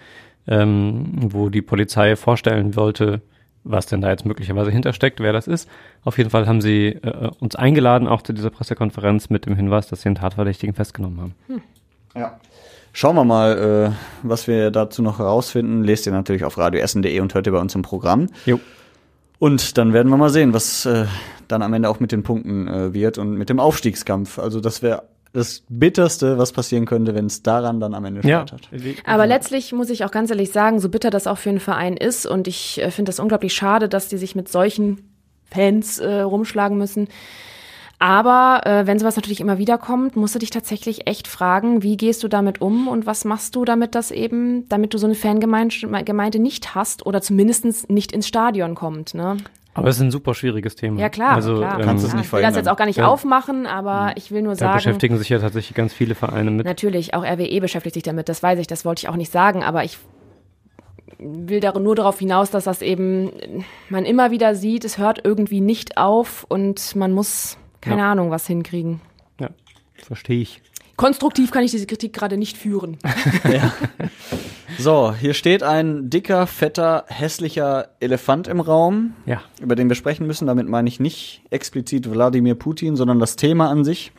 ähm, wo die Polizei vorstellen wollte, was denn da jetzt möglicherweise hintersteckt, wer das ist. Auf jeden Fall haben sie äh, uns eingeladen, auch zu dieser Pressekonferenz mit dem Hinweis, dass sie einen Tatverdächtigen festgenommen haben. Hm. Ja. Schauen wir mal, äh, was wir dazu noch herausfinden. Lest ihr natürlich auf radioessen.de und hört ihr bei uns im Programm. Jo. Und dann werden wir mal sehen, was äh, dann am Ende auch mit den Punkten äh, wird und mit dem Aufstiegskampf. Also das wäre das Bitterste, was passieren könnte, wenn es daran dann am Ende scheitert. Ja. Aber letztlich muss ich auch ganz ehrlich sagen, so bitter das auch für einen Verein ist und ich äh, finde das unglaublich schade, dass die sich mit solchen Fans äh, rumschlagen müssen. Aber äh, wenn sowas natürlich immer wieder kommt, musst du dich tatsächlich echt fragen, wie gehst du damit um und was machst du damit, dass eben, damit du so eine Fangemeinde nicht hast oder zumindest nicht ins Stadion kommt, ne? Aber es ist ein super schwieriges Thema. Ja, klar. Also, klar. Ähm, Kannst du es nicht ich will das jetzt auch gar nicht Ja. aufmachen, aber ich will nur Da sagen. beschäftigen sich ja tatsächlich ganz viele Vereine mit. Natürlich, auch RWE beschäftigt sich damit, das weiß ich, das wollte ich auch nicht sagen, aber ich will da nur darauf hinaus, dass das eben man immer wieder sieht, es hört irgendwie nicht auf und man muss keine Ja. Ahnung was hinkriegen. Ja, verstehe ich. Konstruktiv kann ich diese Kritik gerade nicht führen. So, hier steht ein dicker, fetter, hässlicher Elefant im Raum, Ja. über den wir sprechen müssen. Damit meine ich nicht explizit Wladimir Putin, sondern das Thema an sich.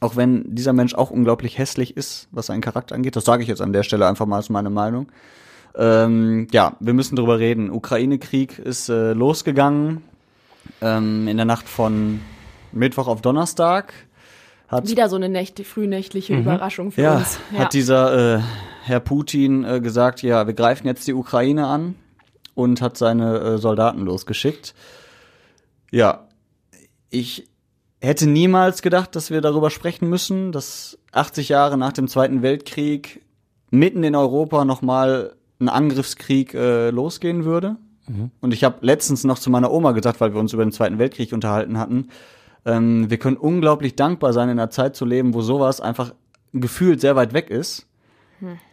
Auch wenn dieser Mensch auch unglaublich hässlich ist, was seinen Charakter angeht. Das sage ich jetzt an der Stelle einfach mal als meine Meinung. Ähm, ja, wir müssen drüber reden. Ukraine-Krieg ist äh, losgegangen ähm, in der Nacht von Mittwoch auf Donnerstag. Hat Wieder so eine nächte, frühnächtliche Überraschung für ja, uns. hat dieser äh, Herr Putin äh, gesagt, ja, wir greifen jetzt die Ukraine an und hat seine äh, Soldaten losgeschickt. Ja, ich hätte niemals gedacht, dass wir darüber sprechen müssen, dass 80 Jahre nach dem Zweiten Weltkrieg mitten in Europa nochmal ein Angriffskrieg äh, losgehen würde. Und ich habe letztens noch zu meiner Oma gesagt, weil wir uns über den Zweiten Weltkrieg unterhalten hatten, ähm, wir können unglaublich dankbar sein, in einer Zeit zu leben, wo sowas einfach gefühlt sehr weit weg ist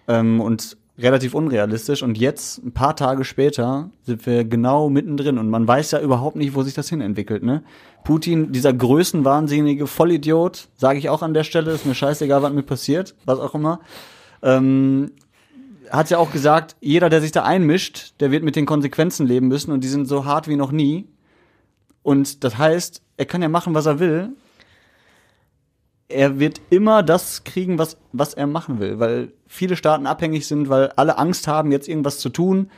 ähm, und relativ unrealistisch. Und jetzt, ein paar Tage später, sind wir genau mittendrin und man weiß ja überhaupt nicht, wo sich das hin entwickelt. Ne? Putin, dieser größenwahnsinnige Vollidiot, sage ich auch an der Stelle, ist mir scheißegal, was mir passiert, was auch immer. Ähm, hat ja auch gesagt, jeder, der sich da einmischt, der wird mit den Konsequenzen leben müssen und die sind so hart wie noch nie. Und das heißt, er kann ja machen, was er will. Er wird immer das kriegen, was, was er machen will, weil viele Staaten abhängig sind, weil alle Angst haben, jetzt irgendwas zu tun,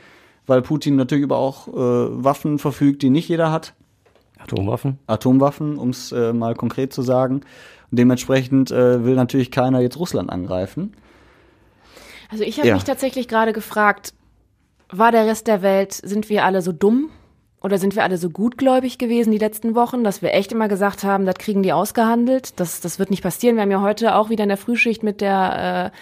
weil Putin natürlich über auch äh, Waffen verfügt, die nicht jeder hat. Atomwaffen. Atomwaffen, um es äh, mal konkret zu sagen. Und dementsprechend äh, will natürlich keiner jetzt Russland angreifen. Also ich habe Ja. mich tatsächlich gerade gefragt, war der Rest der Welt, sind wir alle so dumm? Oder sind wir alle so gutgläubig gewesen die letzten Wochen, dass wir echt immer gesagt haben, das kriegen die ausgehandelt, das, das wird nicht passieren. Wir haben ja heute auch wieder in der Frühschicht mit der äh,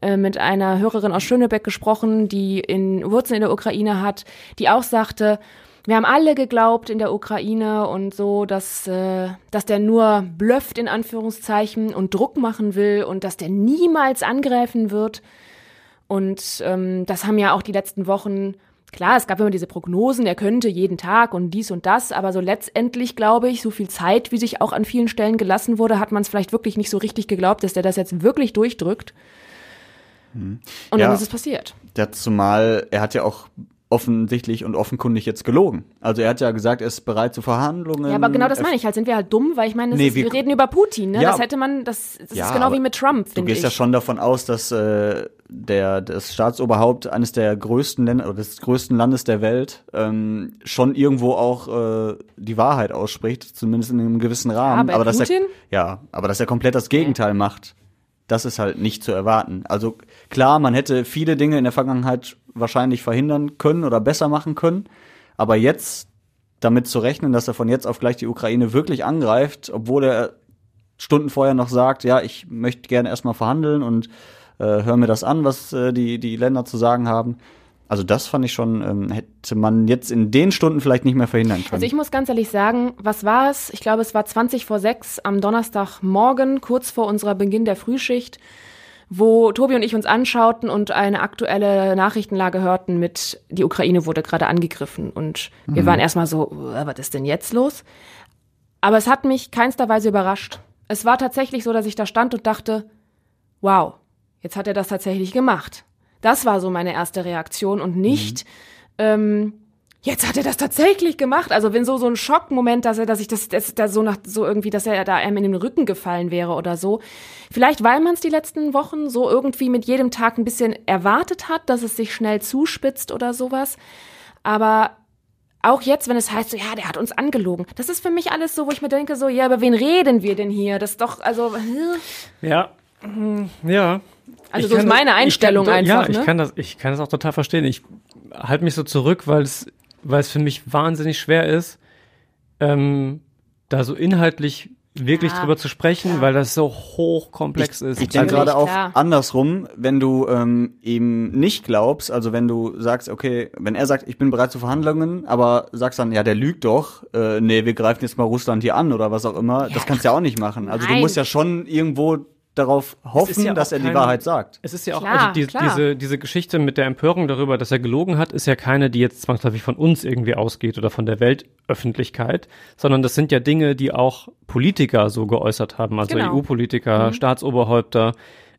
äh, mit einer Hörerin aus Schönebeck gesprochen, die in Wurzeln in der Ukraine hat, die auch sagte, wir haben alle geglaubt in der Ukraine und so, dass, äh, dass der nur blufft in Anführungszeichen und Druck machen will und dass der niemals angreifen wird. Und ähm, das haben ja auch die letzten Wochen, klar, es gab immer diese Prognosen, er könnte jeden Tag und dies und das, aber so letztendlich glaube ich, so viel Zeit, wie sich auch an vielen Stellen gelassen wurde, hat man es vielleicht wirklich nicht so richtig geglaubt, dass der das jetzt wirklich durchdrückt. Und Ja. dann ist es passiert. Ja, zumal er hat ja auch offensichtlich und offenkundig jetzt gelogen. Also er hat ja gesagt, er ist bereit zu Verhandlungen. Ja, aber genau das meine ich halt. Sind wir halt dumm, weil ich meine, Nee, ist, wir- wir reden über Putin, ne? Ja, das hätte man, das, das Ja, ist genau wie mit Trump, Du finde gehst ich. ja schon davon aus, dass äh, der das Staatsoberhaupt eines der größten Länder oder des größten Landes der Welt ähm, schon irgendwo auch äh, die Wahrheit ausspricht, zumindest in einem gewissen Rahmen. bei aber dass er, Putin? ja, aber dass er komplett das Gegenteil macht, das ist halt nicht zu erwarten. Also klar, man hätte viele Dinge in der Vergangenheit wahrscheinlich verhindern können oder besser machen können, aber jetzt damit zu rechnen, dass er von jetzt auf gleich die Ukraine wirklich angreift, obwohl er Stunden vorher noch sagt, ja, ich möchte gerne erstmal verhandeln und äh, hör mir das an, was äh, die, die Länder zu sagen haben. Also das fand ich schon, ähm, hätte man jetzt in den Stunden vielleicht nicht mehr verhindern können. Also ich muss ganz ehrlich sagen, was war es? Ich glaube, es war 20 vor 6 am Donnerstagmorgen, kurz vor unserer Beginn der Frühschicht, wo Tobi und ich uns anschauten und eine aktuelle Nachrichtenlage hörten mit, die Ukraine wurde gerade angegriffen. Und wir waren erstmal so, "Äh, was ist denn jetzt los? Aber es hat mich keinster Weise überrascht. Es war tatsächlich so, dass ich da stand und dachte, wow, jetzt hat er das tatsächlich gemacht. Das war so meine erste Reaktion und nicht, ähm, jetzt hat er das tatsächlich gemacht. Also wenn so so ein Schockmoment, dass er, dass ich das, das da so nach so irgendwie, dass er da einem in den Rücken gefallen wäre oder so. Vielleicht weil man es die letzten Wochen so irgendwie mit jedem Tag ein bisschen erwartet hat, dass es sich schnell zuspitzt oder sowas. Aber auch jetzt, wenn es heißt, so, ja, der hat uns angelogen. Das ist für mich alles so, wo ich mir denke, so, ja, über wen reden wir denn hier? Das ist doch, also. Ja. Mhm. Ja. Also so ist meine Einstellung kann, einfach. Ja, ich ne? kann das, ich kann das auch total verstehen. Ich halte mich so zurück, weil es, weil es für mich wahnsinnig schwer ist, ähm, da so inhaltlich wirklich Ja, drüber zu sprechen, klar. weil das so hochkomplex ist. Ich denke gerade auch klar. andersrum, wenn du ähm, ihm nicht glaubst, also wenn du sagst, okay, wenn er sagt, ich bin bereit zu Verhandlungen, aber sagst dann, ja, der lügt doch, äh, nee, wir greifen jetzt mal Russland hier an oder was auch immer, das kannst du ja auch nicht machen. Also du Nein. musst ja schon irgendwo darauf hoffen, ja dass er die kein- Wahrheit sagt. Es ist ja auch, Klar, also die, klar. diese, diese Geschichte mit der Empörung darüber, dass er gelogen hat, ist ja keine, die jetzt zwangsläufig von uns irgendwie ausgeht oder von der Weltöffentlichkeit, sondern das sind ja Dinge, die auch Politiker so geäußert haben, also Genau. EU-Politiker, Staatsoberhäupter,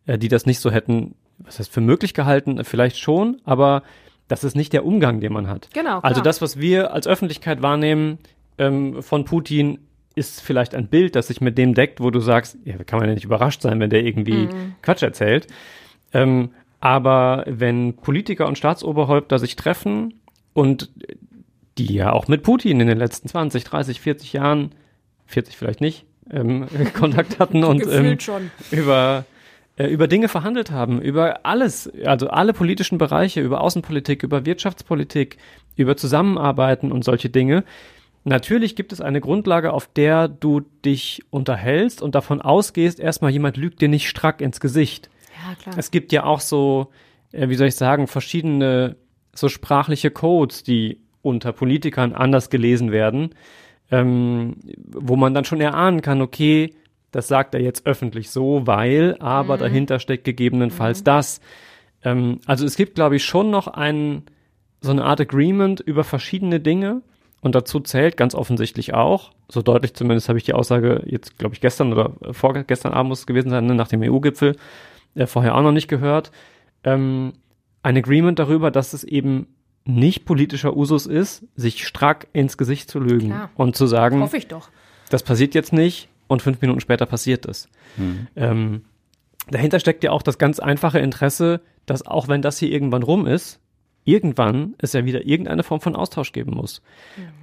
äh, die das nicht so hätten, was heißt für möglich gehalten, vielleicht schon, aber das ist nicht der Umgang, den man hat. Genau, Also klar. das, was wir als Öffentlichkeit wahrnehmen ähm, von Putin, ist vielleicht ein Bild, das sich mit dem deckt, wo du sagst, ja, kann man ja nicht überrascht sein, wenn der irgendwie Mhm. Quatsch erzählt. Ähm, aber wenn Politiker und Staatsoberhäupter sich treffen und die ja auch mit Putin in den letzten 20, 30, 40 Jahren, 40 vielleicht nicht, ähm, Kontakt hatten und ähm, über äh, über Dinge verhandelt haben, über alles, also alle politischen Bereiche, über Außenpolitik, über Wirtschaftspolitik, über Zusammenarbeiten und solche Dinge. Natürlich gibt es eine Grundlage, auf der du dich unterhältst und davon ausgehst, erstmal jemand lügt dir nicht strack ins Gesicht. Ja, klar. Es gibt ja auch so, äh, wie soll ich sagen, verschiedene so sprachliche Codes, die unter Politikern anders gelesen werden, ähm, wo man dann schon erahnen kann, okay, das sagt er jetzt öffentlich so, weil, aber dahinter steckt gegebenenfalls das. Ähm, also es gibt, glaube ich, schon noch ein, so eine Art Agreement über verschiedene Dinge. Und dazu zählt ganz offensichtlich auch, so deutlich zumindest habe ich die Aussage jetzt, glaube ich, gestern oder vorgestern Abend muss es gewesen sein, ne, nach dem EU-Gipfel, äh, vorher auch noch nicht gehört, ähm, ein Agreement darüber, dass es eben nicht politischer Usus ist, sich strack ins Gesicht zu lügen Klar. und zu sagen, Hoffe ich doch. das passiert jetzt nicht und fünf Minuten später passiert es. Ähm, dahinter steckt ja auch das ganz einfache Interesse, dass auch wenn das hier irgendwann rum ist, irgendwann es ja wieder irgendeine Form von Austausch geben muss.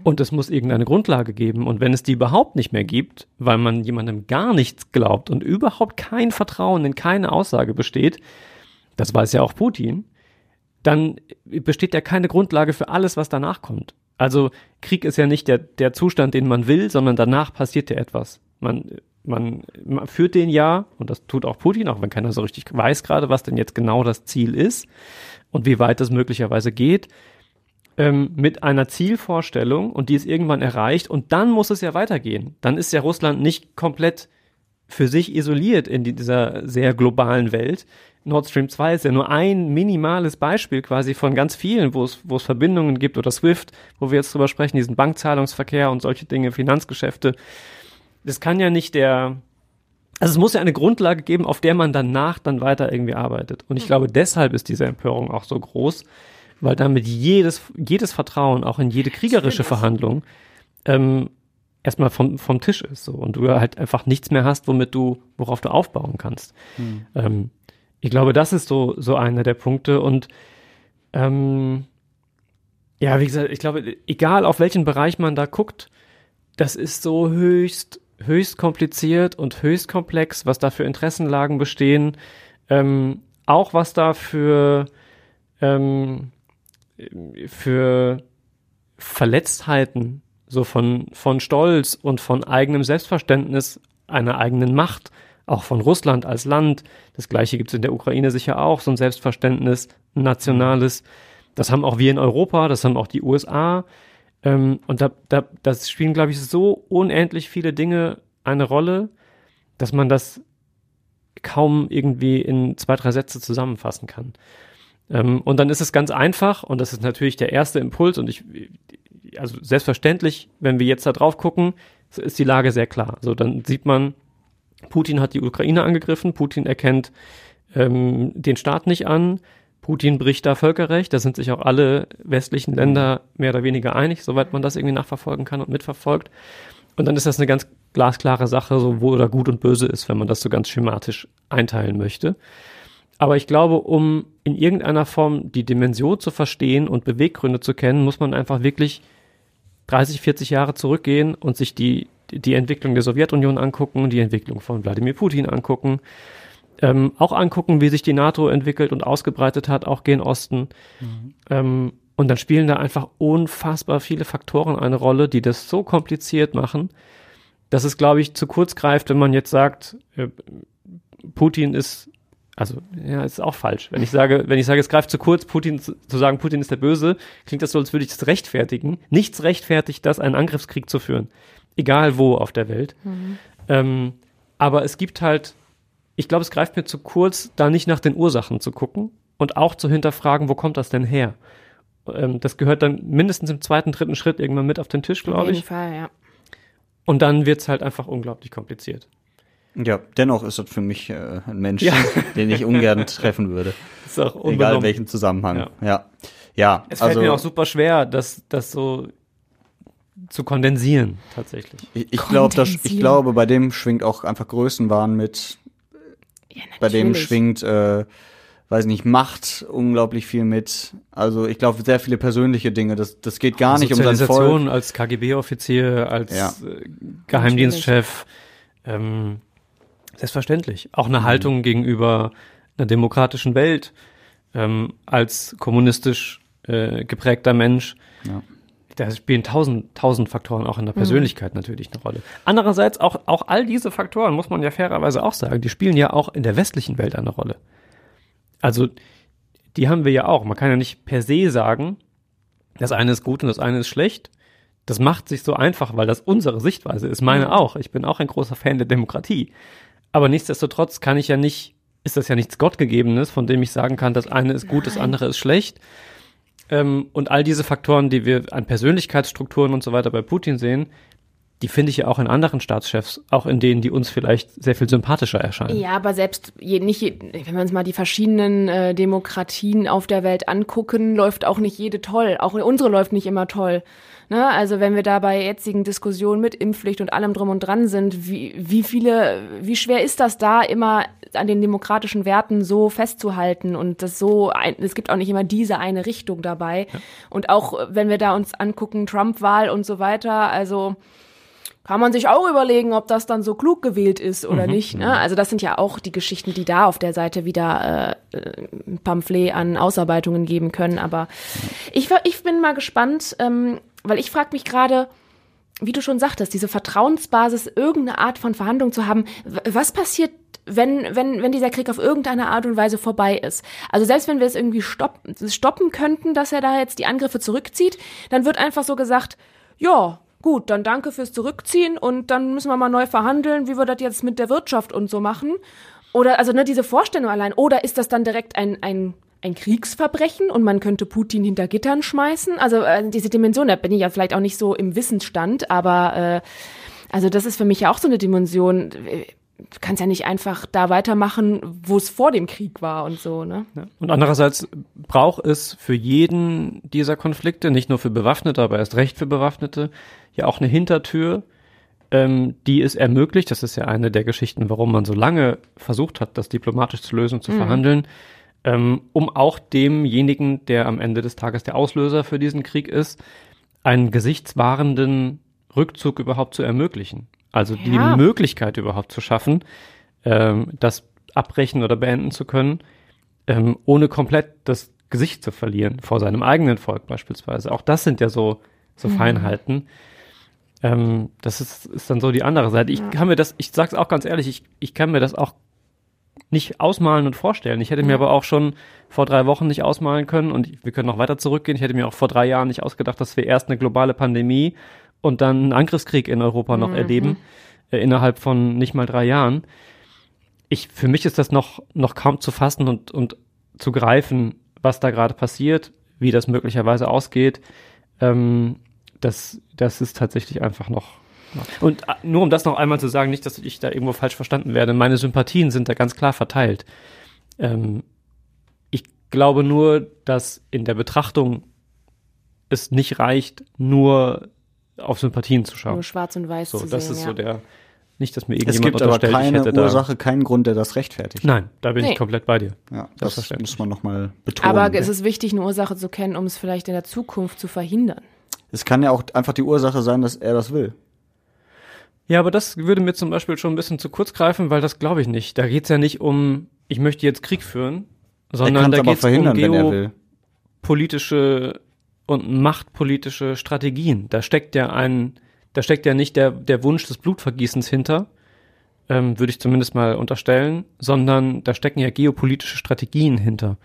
Und es muss irgendeine Grundlage geben. Und wenn es die überhaupt nicht mehr gibt, weil man jemandem gar nichts glaubt und überhaupt kein Vertrauen in keine Aussage besteht, das weiß ja auch Putin, dann besteht ja keine Grundlage für alles, was danach kommt. Also Krieg ist ja nicht der, der Zustand, den man will, sondern danach passiert ja etwas. Man, man, man führt den ja, und das tut auch Putin, auch wenn keiner so richtig weiß gerade, was denn jetzt genau das Ziel ist und wie weit das möglicherweise geht, ähm, mit einer Zielvorstellung und die ist irgendwann erreicht und dann muss es ja weitergehen. Dann ist ja Russland nicht komplett für sich isoliert in dieser sehr globalen Welt. Nord Stream 2 ist ja nur ein minimales Beispiel quasi von ganz vielen, wo es, wo es Verbindungen gibt oder SWIFT, wo wir jetzt drüber sprechen, diesen Bankzahlungsverkehr und solche Dinge, Finanzgeschäfte. Das kann ja nicht der, also es muss ja eine Grundlage geben, auf der man danach dann weiter irgendwie arbeitet. Und ich glaube, deshalb ist diese Empörung auch so groß, weil damit jedes, jedes Vertrauen, auch in jede kriegerische Verhandlung, ähm, erstmal vom, vom Tisch ist so. Und du halt einfach nichts mehr hast, womit du, worauf du aufbauen kannst. Ähm, ich glaube, das ist so, so einer der Punkte. Und ähm, ja, wie gesagt, ich glaube, egal auf welchen Bereich man da guckt, das ist so höchst, höchst kompliziert und höchst komplex, was da für Interessenlagen bestehen, ähm, auch was da für, ähm, für Verletztheiten, so von, von Stolz und von eigenem Selbstverständnis einer eigenen Macht, auch von Russland als Land. Das gleiche gibt es in der Ukraine sicher auch, so ein Selbstverständnis, ein nationales. Das haben auch wir in Europa, das haben auch die USA. Ähm, und da, da, das spielen, glaube ich, so unendlich viele Dinge eine Rolle, dass man das kaum irgendwie in zwei, drei Sätze zusammenfassen kann. Ähm, und dann ist es ganz einfach, und das ist natürlich der erste Impuls, und ich, also selbstverständlich, wenn wir jetzt da drauf gucken, ist die Lage sehr klar. So, dann sieht man, Putin hat die Ukraine angegriffen, Putin erkennt ähm, den Staat nicht an, Putin bricht da Völkerrecht, da sind sich auch alle westlichen Länder mehr oder weniger einig, soweit man das irgendwie nachverfolgen kann und mitverfolgt. Und dann ist das eine ganz glasklare Sache, so wo da gut und böse ist, wenn man das so ganz schematisch einteilen möchte. Aber ich glaube, um in irgendeiner Form die Dimension zu verstehen und Beweggründe zu kennen, muss man einfach wirklich 30, 40 Jahre zurückgehen und sich die, die Entwicklung der Sowjetunion angucken, die Entwicklung von Wladimir Putin angucken, ähm, auch angucken, wie sich die NATO entwickelt und ausgebreitet hat, auch gen Osten. Mhm. Ähm, und dann spielen da einfach unfassbar viele Faktoren eine Rolle, die das so kompliziert machen, dass es, glaube ich, zu kurz greift, wenn man jetzt sagt, äh, Putin ist, also ja, ist auch falsch. Wenn ich sage, wenn ich sage, es greift zu kurz, Putin zu, zu sagen, Putin ist der Böse, klingt das so, als würde ich das rechtfertigen. Nichts rechtfertigt das, einen Angriffskrieg zu führen, egal wo auf der Welt. Mhm. Ähm, aber es gibt halt, ich glaube, es greift mir zu kurz, da nicht nach den Ursachen zu gucken und auch zu hinterfragen, wo kommt das denn her? Ähm, das gehört dann mindestens im zweiten, dritten Schritt irgendwann mit auf den Tisch, glaube ich. Auf jeden Fall, ja. Und dann wird's halt einfach unglaublich kompliziert. Ja, dennoch ist das für mich äh, ein Mensch, ja. den ich ungern treffen würde. Ist auch unbenommen. Egal in welchem Zusammenhang. Ja. ja. ja es fällt also, mir auch super schwer, das, das so zu kondensieren, tatsächlich. Ich, ich glaube, ich glaube, bei dem schwingt auch einfach Größenwahn mit. Ja, bei dem schwingt äh, weiß nicht, Macht unglaublich viel mit. Also ich glaube, sehr viele persönliche Dinge. Das, das geht gar nicht um sein Volk. als KGB-Offizier, als ja. Äh, Geheimdienstchef. Ähm, selbstverständlich. Auch eine mhm. Haltung gegenüber einer demokratischen Welt ähm, als kommunistisch äh, geprägter Mensch. Ja. Da spielen tausend, tausend Faktoren auch in der mhm. Persönlichkeit mhm. natürlich eine Rolle. Andererseits auch, auch all diese Faktoren, muss man ja fairerweise auch sagen, die spielen ja auch in der westlichen Welt eine Rolle. Also die haben wir ja auch. Man kann ja nicht per se sagen, das eine ist gut und das eine ist schlecht. Das macht sich so einfach, weil das unsere Sichtweise ist. Meine auch. Ich bin auch ein großer Fan der Demokratie. Aber nichtsdestotrotz kann ich ja nicht, ist das ja nichts Gottgegebenes, von dem ich sagen kann, das eine ist gut, Nein. das andere ist schlecht. Ähm, und all diese Faktoren, die wir an Persönlichkeitsstrukturen und so weiter bei Putin sehen, die finde ich ja auch in anderen Staatschefs, auch in denen, die uns vielleicht sehr viel sympathischer erscheinen. Ja, aber selbst je, nicht, wenn wir uns mal die verschiedenen äh, Demokratien auf der Welt angucken, läuft auch nicht jede toll. Auch unsere läuft nicht immer toll. Ne? Also wenn wir da bei jetzigen Diskussionen mit Impfpflicht und allem drum und dran sind, wie, wie viele, wie schwer ist das da immer an den demokratischen Werten so festzuhalten und das so, ein, es gibt auch nicht immer diese eine Richtung dabei. Ja. Und auch wenn wir da uns angucken, Trump-Wahl und so weiter, also kann man sich auch überlegen, ob das dann so klug gewählt ist oder mhm. nicht. Ne? Also das sind ja auch die Geschichten, die da auf der Seite wieder äh, ein Pamphlet an Ausarbeitungen geben können. Aber ich, ich bin mal gespannt, ähm, weil ich frage mich gerade, wie du schon sagtest, diese Vertrauensbasis, irgendeine Art von Verhandlung zu haben. Was passiert, wenn, wenn, wenn dieser Krieg auf irgendeine Art und Weise vorbei ist? Also selbst wenn wir es irgendwie stopp, stoppen könnten, dass er da jetzt die Angriffe zurückzieht, dann wird einfach so gesagt, ja, gut, dann danke fürs Zurückziehen und dann müssen wir mal neu verhandeln, wie wir das jetzt mit der Wirtschaft und so machen. Oder also ne, diese Vorstellung allein. Oder ist das dann direkt ein, ein, ein Kriegsverbrechen und man könnte Putin hinter Gittern schmeißen? Also äh, diese Dimension, da bin ich ja vielleicht auch nicht so im Wissensstand, aber äh, also das ist für mich ja auch so eine Dimension du kannst ja nicht einfach da weitermachen, wo es vor dem Krieg war und so, ne? Ja. Und andererseits braucht es für jeden dieser Konflikte, nicht nur für Bewaffnete, aber erst recht für Bewaffnete, ja auch eine Hintertür, ähm, die es ermöglicht, das ist ja eine der Geschichten, warum man so lange versucht hat, das diplomatisch zu lösen, zu mhm. verhandeln, ähm, um auch demjenigen, der am Ende des Tages der Auslöser für diesen Krieg ist, einen gesichtswahrenden Rückzug überhaupt zu ermöglichen. Also ja. die Möglichkeit überhaupt zu schaffen, ähm, das abbrechen oder beenden zu können, ähm, ohne komplett das Gesicht zu verlieren vor seinem eigenen Volk beispielsweise. Auch das sind ja so, so mhm. Feinheiten. Ähm, das ist, ist dann so die andere Seite. Ich kann mir das, ich sag's auch ganz ehrlich, ich, ich kann mir das auch nicht ausmalen und vorstellen. Ich hätte mir aber auch schon vor drei Wochen nicht ausmalen können und wir können noch weiter zurückgehen. Ich hätte mir auch vor drei Jahren nicht ausgedacht, dass wir erst eine globale Pandemie und dann einen Angriffskrieg in Europa noch mhm. erleben, äh, innerhalb von nicht mal drei Jahren. Ich, für mich ist das noch, noch kaum zu fassen und, und zu greifen, was da gerade passiert, wie das möglicherweise ausgeht. Ähm, das, das ist tatsächlich einfach noch. Und äh, nur um das noch einmal zu sagen, nicht, dass ich da irgendwo falsch verstanden werde, meine Sympathien sind da ganz klar verteilt. Ähm, ich glaube nur, dass in der Betrachtung es nicht reicht, nur auf Sympathien zu schauen. Nur schwarz und weiß So, zu das sehen. ist ja. so der, nicht, dass mir Es irgendjemand gibt aber unterstellt, ich keine hätte da. Ursache, keinen Grund, der das rechtfertigt. Nein, da bin Nee. ich komplett bei dir. Ja, das muss man nochmal betonen. Aber es ist wichtig, eine Ursache zu kennen, um es vielleicht in der Zukunft zu verhindern. es kann ja auch einfach die Ursache sein, dass er das will. Ja, aber das würde mir zum Beispiel schon ein bisschen zu kurz greifen, weil das glaube ich nicht. Da geht's ja nicht um, ich möchte jetzt Krieg führen, Er sondern da es aber geht's um verhindern, wenn will. geopolitische und machtpolitische Strategien. Da steckt ja ein, da steckt ja nicht der, der Wunsch des Blutvergießens hinter, ähm, würde ich zumindest mal unterstellen, sondern da stecken ja geopolitische Strategien hinter.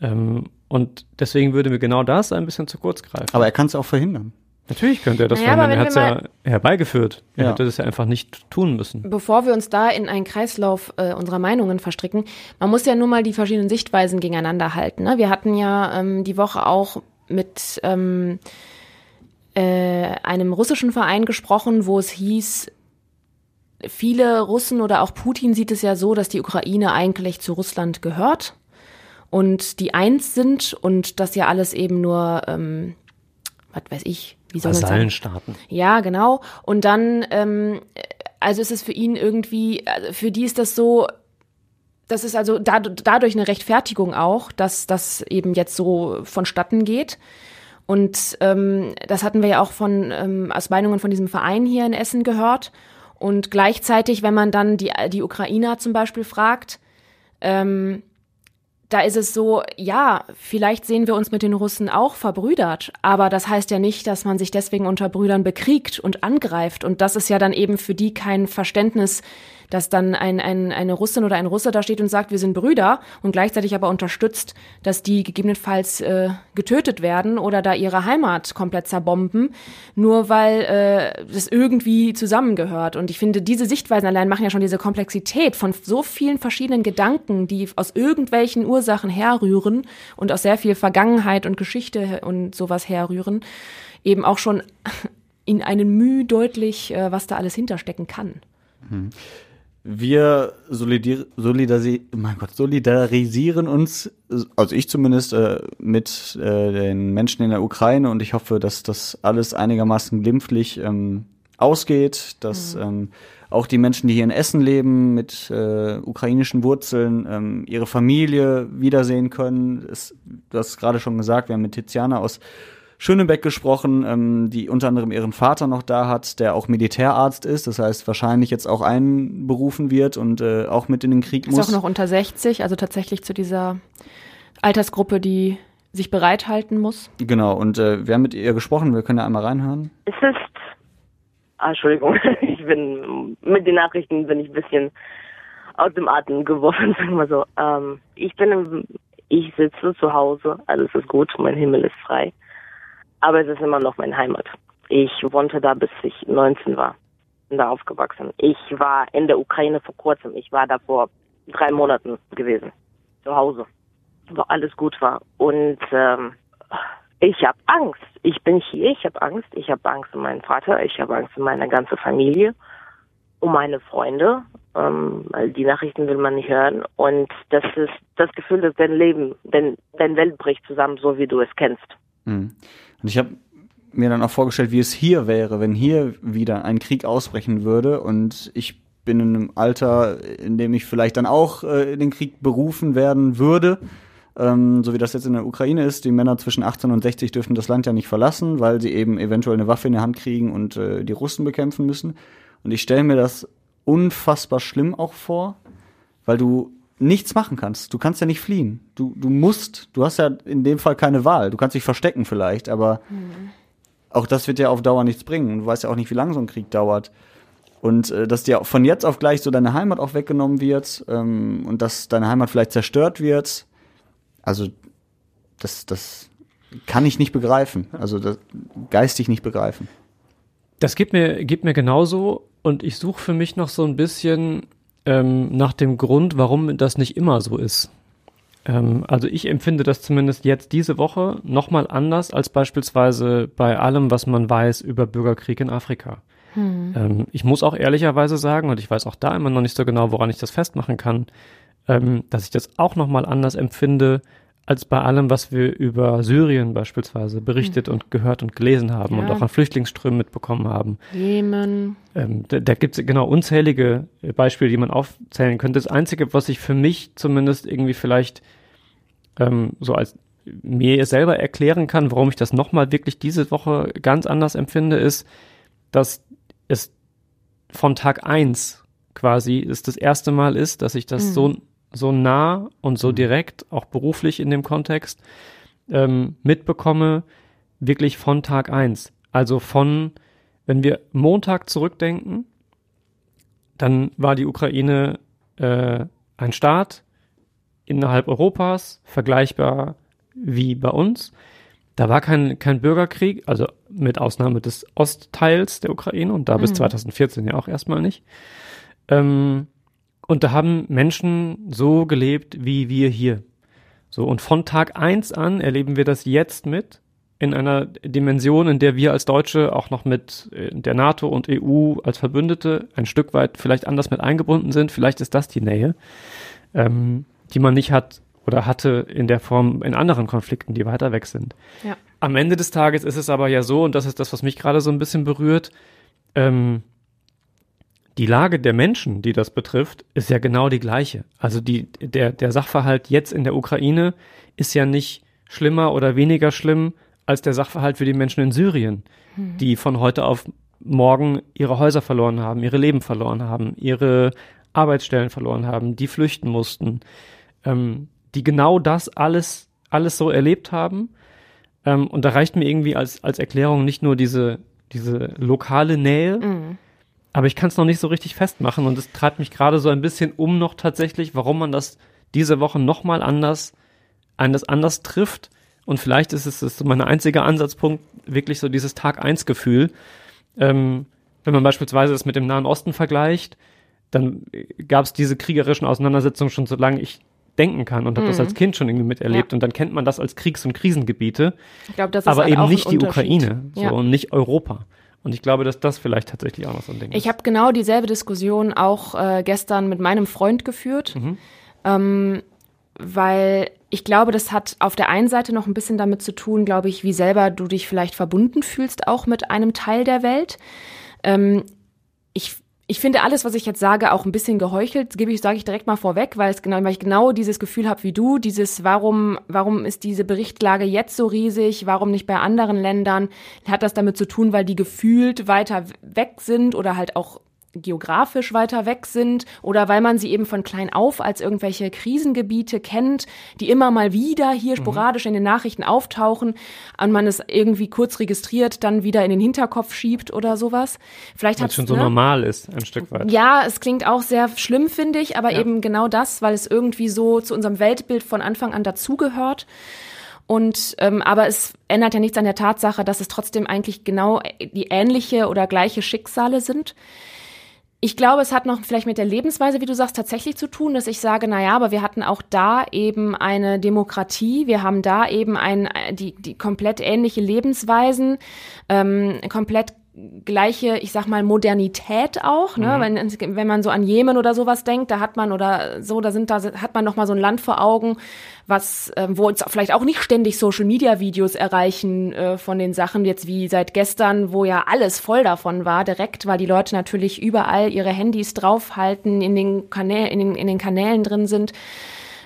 Ähm, und deswegen würde mir genau das ein bisschen zu kurz greifen. Aber er kann es auch verhindern. Natürlich könnte er das Naja, verhindern. Er hat es ja herbeigeführt. Er Ja. hätte das ja einfach nicht tun müssen. Bevor wir uns da in einen Kreislauf äh, unserer Meinungen verstricken, man muss ja nur mal die verschiedenen Sichtweisen gegeneinander halten. Ne? Wir hatten ja ähm, die Woche auch mit ähm, äh, einem russischen Verein gesprochen, wo es hieß, viele Russen oder auch Putin sieht es ja so, dass die Ukraine eigentlich zu Russland gehört und die eins sind und das ja alles eben nur, ähm, was weiß ich, wie soll? Vasallenstaaten. Ja, genau. Und dann, ähm, also ist es für ihn irgendwie, also für die ist das so, das ist also dad- dadurch eine Rechtfertigung auch, dass das eben jetzt so vonstatten geht. Und ähm, das hatten wir ja auch von ähm, aus Meinungen von diesem Verein hier in Essen gehört. Und gleichzeitig, wenn man dann die, die Ukrainer zum Beispiel fragt, ähm, da ist es so, ja, vielleicht sehen wir uns mit den Russen auch verbrüdert, aber das heißt ja nicht, dass man sich deswegen unter Brüdern bekriegt und angreift. Und das ist ja dann eben für die kein Verständnis, dass dann ein, ein, eine Russin oder ein Russe da steht und sagt, wir sind Brüder und gleichzeitig aber unterstützt, dass die gegebenenfalls äh, getötet werden oder da ihre Heimat komplett zerbomben, nur weil äh, das irgendwie zusammengehört. Und ich finde, diese Sichtweisen allein machen ja schon diese Komplexität von so vielen verschiedenen Gedanken, die aus irgendwelchen Ursachen herrühren und aus sehr viel Vergangenheit und Geschichte und sowas herrühren, eben auch schon in einem Mühe deutlich, äh, was da alles hinterstecken kann. Wir solidarisi Gott, solidarisieren uns, also ich zumindest, äh, mit äh, den Menschen in der Ukraine und ich hoffe, dass das alles einigermaßen glimpflich ähm, ausgeht, dass ähm, auch die Menschen, die hier in Essen leben, mit äh, ukrainischen Wurzeln, ähm, ihre Familie wiedersehen können. Es, du hast gerade schon gesagt, wir haben mit Tiziana aus Schönebeck gesprochen, ähm, die unter anderem ihren Vater noch da hat, der auch Militärarzt ist, das heißt wahrscheinlich jetzt auch einberufen wird und äh, auch mit in den Krieg Ist muss. auch noch unter 60, also tatsächlich zu dieser Altersgruppe, die sich bereithalten muss. Genau, und äh, wir haben mit ihr gesprochen, wir können ja einmal reinhören. Es ist, ah, Entschuldigung, ich bin, mit den Nachrichten bin ich ein bisschen aus dem Atem geworfen, sagen wir so. Ähm, ich bin, im, ich sitze zu Hause, alles ist gut, mein Himmel ist frei. Aber es ist immer noch meine Heimat. Ich wohnte da, bis ich 19 war. Bin da aufgewachsen. Ich war in der Ukraine vor kurzem. Ich war da vor drei Monaten gewesen. Zu Hause. Wo alles gut war. Und ähm, ich habe Angst. Ich bin hier, ich habe Angst. Ich habe Angst um meinen Vater, ich habe Angst um meine ganze Familie, um meine Freunde. Ähm, weil die Nachrichten will man nicht hören. Und das ist das Gefühl, dass dein Leben, dein, dein Welt bricht zusammen, so wie du es kennst. Mhm. Und ich habe mir dann auch vorgestellt, wie es hier wäre, wenn hier wieder ein Krieg ausbrechen würde und ich bin in einem Alter, in dem ich vielleicht dann auch äh, in den Krieg berufen werden würde. Ähm, so wie das jetzt in der Ukraine ist, die Männer zwischen 18 und 60 dürfen das Land ja nicht verlassen, weil sie eben eventuell eine Waffe in der Hand kriegen und äh, die Russen bekämpfen müssen. Und ich stelle mir das unfassbar schlimm auch vor, weil du nichts machen kannst. Du kannst ja nicht fliehen. Du, du musst, du hast ja in dem Fall keine Wahl. Du kannst dich verstecken vielleicht, aber auch das wird ja auf Dauer nichts bringen. Du weißt ja auch nicht, wie lange so ein Krieg dauert. Und äh, dass dir von jetzt auf gleich so deine Heimat auch weggenommen wird ähm, und dass deine Heimat vielleicht zerstört wird, also das, das kann ich nicht begreifen. Also das geistig nicht begreifen. Das geht mir, geht mir genauso und ich suche für mich noch so ein bisschen ähm, nach dem Grund, warum das nicht immer so ist. Ähm, also ich empfinde das zumindest jetzt diese Woche nochmal anders als beispielsweise bei allem, was man weiß über Bürgerkrieg in Afrika. Hm. Ähm, ich muss auch ehrlicherweise sagen, und ich weiß auch da immer noch nicht so genau, woran ich das festmachen kann, ähm, dass ich das auch nochmal anders empfinde als bei allem, was wir über Syrien beispielsweise berichtet Mhm. und gehört und gelesen haben und Ja. auch an Flüchtlingsströmen mitbekommen haben. Jemen. Ähm, da da gibt es genau unzählige äh, Beispiele, die man aufzählen könnte. Das Einzige, was ich für mich zumindest irgendwie vielleicht ähm, so als mir selber erklären kann, warum ich das nochmal wirklich diese Woche ganz anders empfinde, ist, dass es von Tag eins quasi es das erste Mal ist, dass ich das Mhm. so, so nah und so direkt, auch beruflich in dem Kontext, ähm, mitbekomme, wirklich von Tag eins. Also von, wenn wir Montag zurückdenken, dann war die Ukraine äh, ein Staat innerhalb Europas, vergleichbar wie bei uns. Da war kein, kein Bürgerkrieg, also mit Ausnahme des Ostteils der Ukraine und da bis Mhm. 2014 ja auch erstmal nicht. Ähm, und da haben Menschen so gelebt wie wir hier. So, und von Tag eins an erleben wir das jetzt mit in einer Dimension, in der wir als Deutsche auch noch mit äh, der NATO und EU als Verbündete ein Stück weit vielleicht anders mit eingebunden sind. Vielleicht ist das die Nähe, ähm, die man nicht hat oder hatte in der Form in anderen Konflikten, die weiter weg sind. Ja. Am Ende des Tages ist es aber ja so, und das ist das, was mich gerade so ein bisschen berührt, ähm, die Lage der Menschen, die das betrifft, ist ja genau die gleiche. Also die, der, der Sachverhalt jetzt in der Ukraine ist ja nicht schlimmer oder weniger schlimm als der Sachverhalt für die Menschen in Syrien, Mhm. die von heute auf morgen ihre Häuser verloren haben, ihre Leben verloren haben, ihre Arbeitsstellen verloren haben, die flüchten mussten, ähm, die genau das alles, alles so erlebt haben. Ähm, und da reicht mir irgendwie als, als Erklärung nicht nur diese, diese lokale Nähe, Mhm. Aber ich kann es noch nicht so richtig festmachen und es treibt mich gerade so ein bisschen um noch tatsächlich, warum man das diese Woche nochmal anders, anders anders trifft. Und vielleicht ist es ist mein einziger Ansatzpunkt, wirklich so dieses Tag-1-Gefühl. Ähm, wenn man beispielsweise das mit dem Nahen Osten vergleicht, dann gab es diese kriegerischen Auseinandersetzungen schon solange ich denken kann und habe das Mhm. als Kind schon irgendwie miterlebt. Ja. Und dann kennt man das als Kriegs- und Krisengebiete, Ich glaube, das ist aber halt eben nicht die. Ukraine so, Ja. und nicht Europa. Und ich glaube, dass das vielleicht tatsächlich auch noch so ein Ding ist. Ich habe genau dieselbe Diskussion auch äh, gestern mit meinem Freund geführt, Mhm. ähm, weil ich glaube, das hat auf der einen Seite noch ein bisschen damit zu tun, glaube ich, wie selber du dich vielleicht verbunden fühlst, auch mit einem Teil der Welt. Ähm, ich ich finde alles, was ich jetzt sage, auch ein bisschen geheuchelt. Gebe ich, sage ich direkt mal vorweg, weil es genau, weil ich genau dieses Gefühl habe wie du. Dieses, warum, warum ist diese Berichtlage jetzt so riesig? Warum nicht bei anderen Ländern? Hat das damit zu tun, weil die gefühlt weiter weg sind oder halt auch geografisch weiter weg sind oder weil man sie eben von klein auf als irgendwelche Krisengebiete kennt, die immer mal wieder hier sporadisch in den Nachrichten auftauchen und man es irgendwie kurz registriert, dann wieder in den Hinterkopf schiebt oder sowas. Vielleicht hat schon so normal ist, ein Stück weit. ja, es klingt auch sehr schlimm, finde ich, aber Ja. eben genau das, weil es irgendwie so zu unserem Weltbild von Anfang an dazugehört. Und ähm, aber es ändert ja nichts an der Tatsache, dass es trotzdem eigentlich genau die ähnliche oder gleiche Schicksale sind. Ich glaube, es hat noch vielleicht mit der Lebensweise, wie du sagst, tatsächlich zu tun, dass ich sage, na ja, aber wir hatten auch da eben eine Demokratie, wir haben da eben ein, die, die komplett ähnliche Lebensweisen, ähm, komplett gleiche, ich sag mal, Modernität auch, ne? Wenn, wenn man so an Jemen oder sowas denkt, da hat man oder so, da sind da hat man noch mal so ein Land vor Augen, was ähm, wo uns vielleicht auch nicht ständig Social Media Videos erreichen äh, von den Sachen jetzt wie seit gestern, wo ja alles voll davon war, direkt, weil die Leute natürlich überall ihre Handys draufhalten, in den Kanälen in den, in den Kanälen drin sind.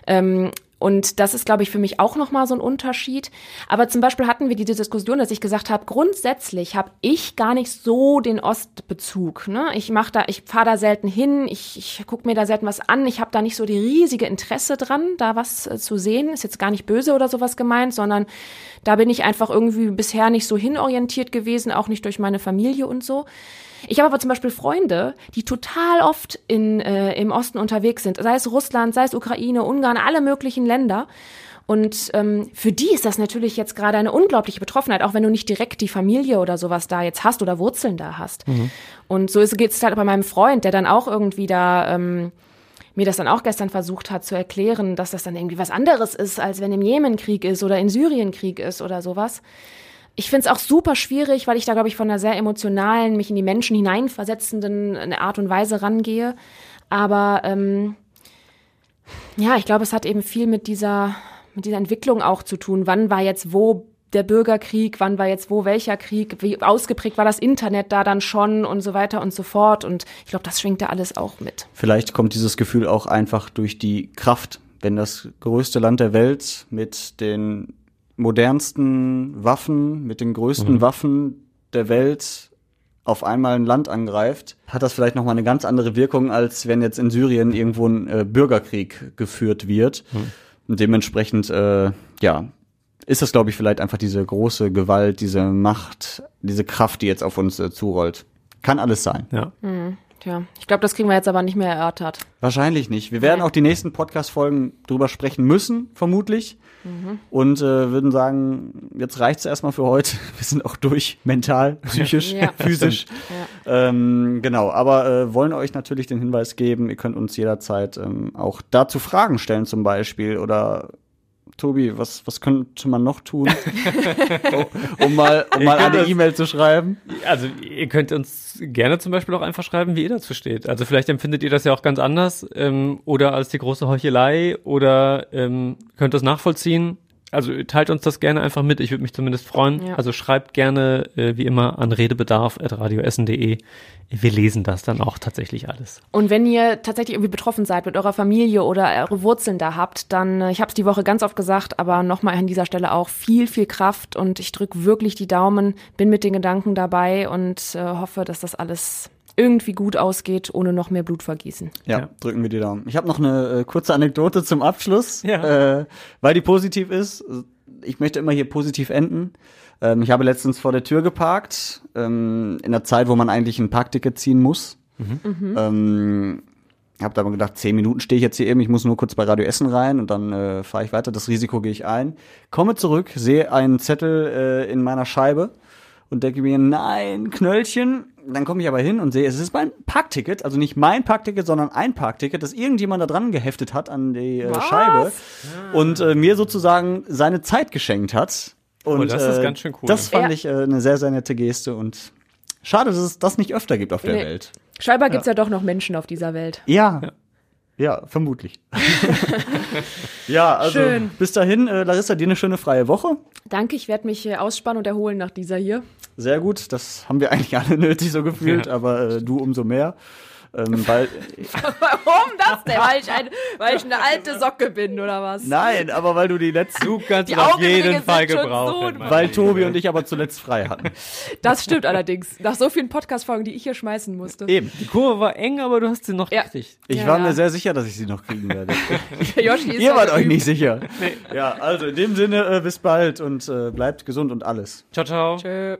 Ähm, und das ist, glaube ich, für mich auch nochmal so ein Unterschied. Aber zum Beispiel hatten wir diese Diskussion, dass ich gesagt habe, grundsätzlich habe ich gar nicht so den Ostbezug. Ne? Ich mach da, ich fahre da selten hin, ich, ich gucke mir da selten was an, ich habe da nicht so die riesige Interesse dran, da was äh, zu sehen. Ist jetzt gar nicht böse oder sowas gemeint, sondern da bin ich einfach irgendwie bisher nicht so hinorientiert gewesen, auch nicht durch meine Familie und so. Ich habe aber zum Beispiel Freunde, die total oft in, äh, im Osten unterwegs sind, sei es Russland, sei es Ukraine, Ungarn, alle möglichen Länder. Und ähm, für die ist das natürlich jetzt gerade eine unglaubliche Betroffenheit, auch wenn du nicht direkt die Familie oder sowas da jetzt hast oder Wurzeln da hast. Und so geht es halt bei meinem Freund, der dann auch irgendwie da ähm, mir das dann auch gestern versucht hat zu erklären, dass das dann irgendwie was anderes ist, als wenn im Jemen Krieg ist oder in Syrien Krieg ist oder sowas. Ich finde es auch super schwierig, weil ich da, glaube ich, von einer sehr emotionalen, mich in die Menschen hineinversetzenden eine Art und Weise rangehe. Aber ähm, ja, ich glaube, es hat eben viel mit dieser, mit dieser Entwicklung auch zu tun. Wann war jetzt wo der Bürgerkrieg, wann war jetzt wo welcher Krieg, wie ausgeprägt war das Internet da dann schon und so weiter und so fort. Und ich glaube, das schwingt da alles auch mit. Vielleicht kommt dieses Gefühl auch einfach durch die Kraft, wenn das größte Land der Welt mit den modernsten Waffen, mit den größten Mhm. Waffen der Welt auf einmal ein Land angreift, hat das vielleicht noch mal eine ganz andere Wirkung, als wenn jetzt in Syrien irgendwo ein äh, Bürgerkrieg geführt wird. Und dementsprechend, äh, ja, ist das, glaube ich, vielleicht einfach diese große Gewalt, diese Macht, diese Kraft, die jetzt auf uns äh, zurollt. Kann alles sein. Ja. Hm, tja, ich glaube, das kriegen wir jetzt aber nicht mehr erörtert. Wahrscheinlich nicht. Wir werden auch die nächsten Podcast-Folgen drüber sprechen müssen, vermutlich. Mhm. Und äh, würden sagen, jetzt reicht's erstmal für heute. Wir sind auch durch, mental, psychisch, Ja. physisch. Ähm, genau, aber äh, wollen euch natürlich den Hinweis geben, ihr könnt uns jederzeit ähm, auch dazu Fragen stellen zum Beispiel oder Tobi, was, was könnte man noch tun, um, um mal, um mal eine E-Mail zu schreiben? Also ihr könnt uns gerne zum Beispiel auch einfach schreiben, wie ihr dazu steht. Also vielleicht empfindet ihr das ja auch ganz anders ähm, oder als die große Heuchelei oder ähm, könnt das nachvollziehen. Also teilt uns das gerne einfach mit. Ich würde mich zumindest freuen. Ja. Also schreibt gerne äh, wie immer an redebedarf.radioessen.de. Wir lesen das dann auch tatsächlich alles. Und wenn ihr tatsächlich irgendwie betroffen seid mit eurer Familie oder eure Wurzeln da habt, dann, äh, ich habe es die Woche ganz oft gesagt, aber nochmal an dieser Stelle auch viel, viel Kraft und ich drücke wirklich die Daumen, bin mit den Gedanken dabei und äh, hoffe, dass das alles irgendwie gut ausgeht, ohne noch mehr Blut vergießen. Ja, Ja. drücken wir die Daumen. Ich habe noch eine äh, kurze Anekdote zum Abschluss, Ja. äh, weil die positiv ist. Ich möchte immer hier positiv enden. Ähm, ich habe letztens vor der Tür geparkt, ähm, in der Zeit, wo man eigentlich ein Parkticket ziehen muss. Ähm, habe da aber gedacht, zehn Minuten stehe ich jetzt hier eben, ich muss nur kurz bei Radio Essen rein und dann äh, fahre ich weiter. Das Risiko gehe ich ein. Komme zurück, sehe einen Zettel äh, in meiner Scheibe und denke mir, nein, Knöllchen. Dann komme ich aber hin und sehe, es ist mein Parkticket, also nicht mein Parkticket, sondern ein Parkticket, das irgendjemand da dran geheftet hat an die äh, Scheibe und äh, mir sozusagen seine Zeit geschenkt hat. Und, Oh, das ist äh, ganz schön cool. Das fand Ja. ich äh, eine sehr, sehr nette Geste und schade, dass es das nicht öfter gibt auf der Nee. Welt. Scheinbar gibt's ja. doch noch Menschen auf dieser Welt. Ja. Ja, vermutlich. ja, also Schön. bis dahin, äh, Larissa, dir eine schöne freie Woche. Danke, ich werde mich äh, ausspannen und erholen nach dieser hier. Sehr gut, das haben wir eigentlich alle nötig so gefühlt, aber äh, du umso mehr. Ähm, weil, Warum das denn? Weil ich, ein, weil ich eine alte Socke bin, oder was? nein, aber weil du die letzten, Du kannst Die auf Augenringe jeden Fall gebrauchen. so weil Tobi und ich aber zuletzt frei hatten. Das stimmt allerdings. Nach so vielen Podcast-Folgen, die ich hier schmeißen musste. Eben. Die Kurve war eng, aber du hast sie noch Ja. richtig. Ich Ja, war ja. mir sehr sicher, dass ich sie noch kriegen werde. Yoshi ist Ihr wart euch nicht sicher. Ja, also in dem Sinne, äh, bis bald und äh, bleibt gesund und alles. Ciao, ciao. Tschö.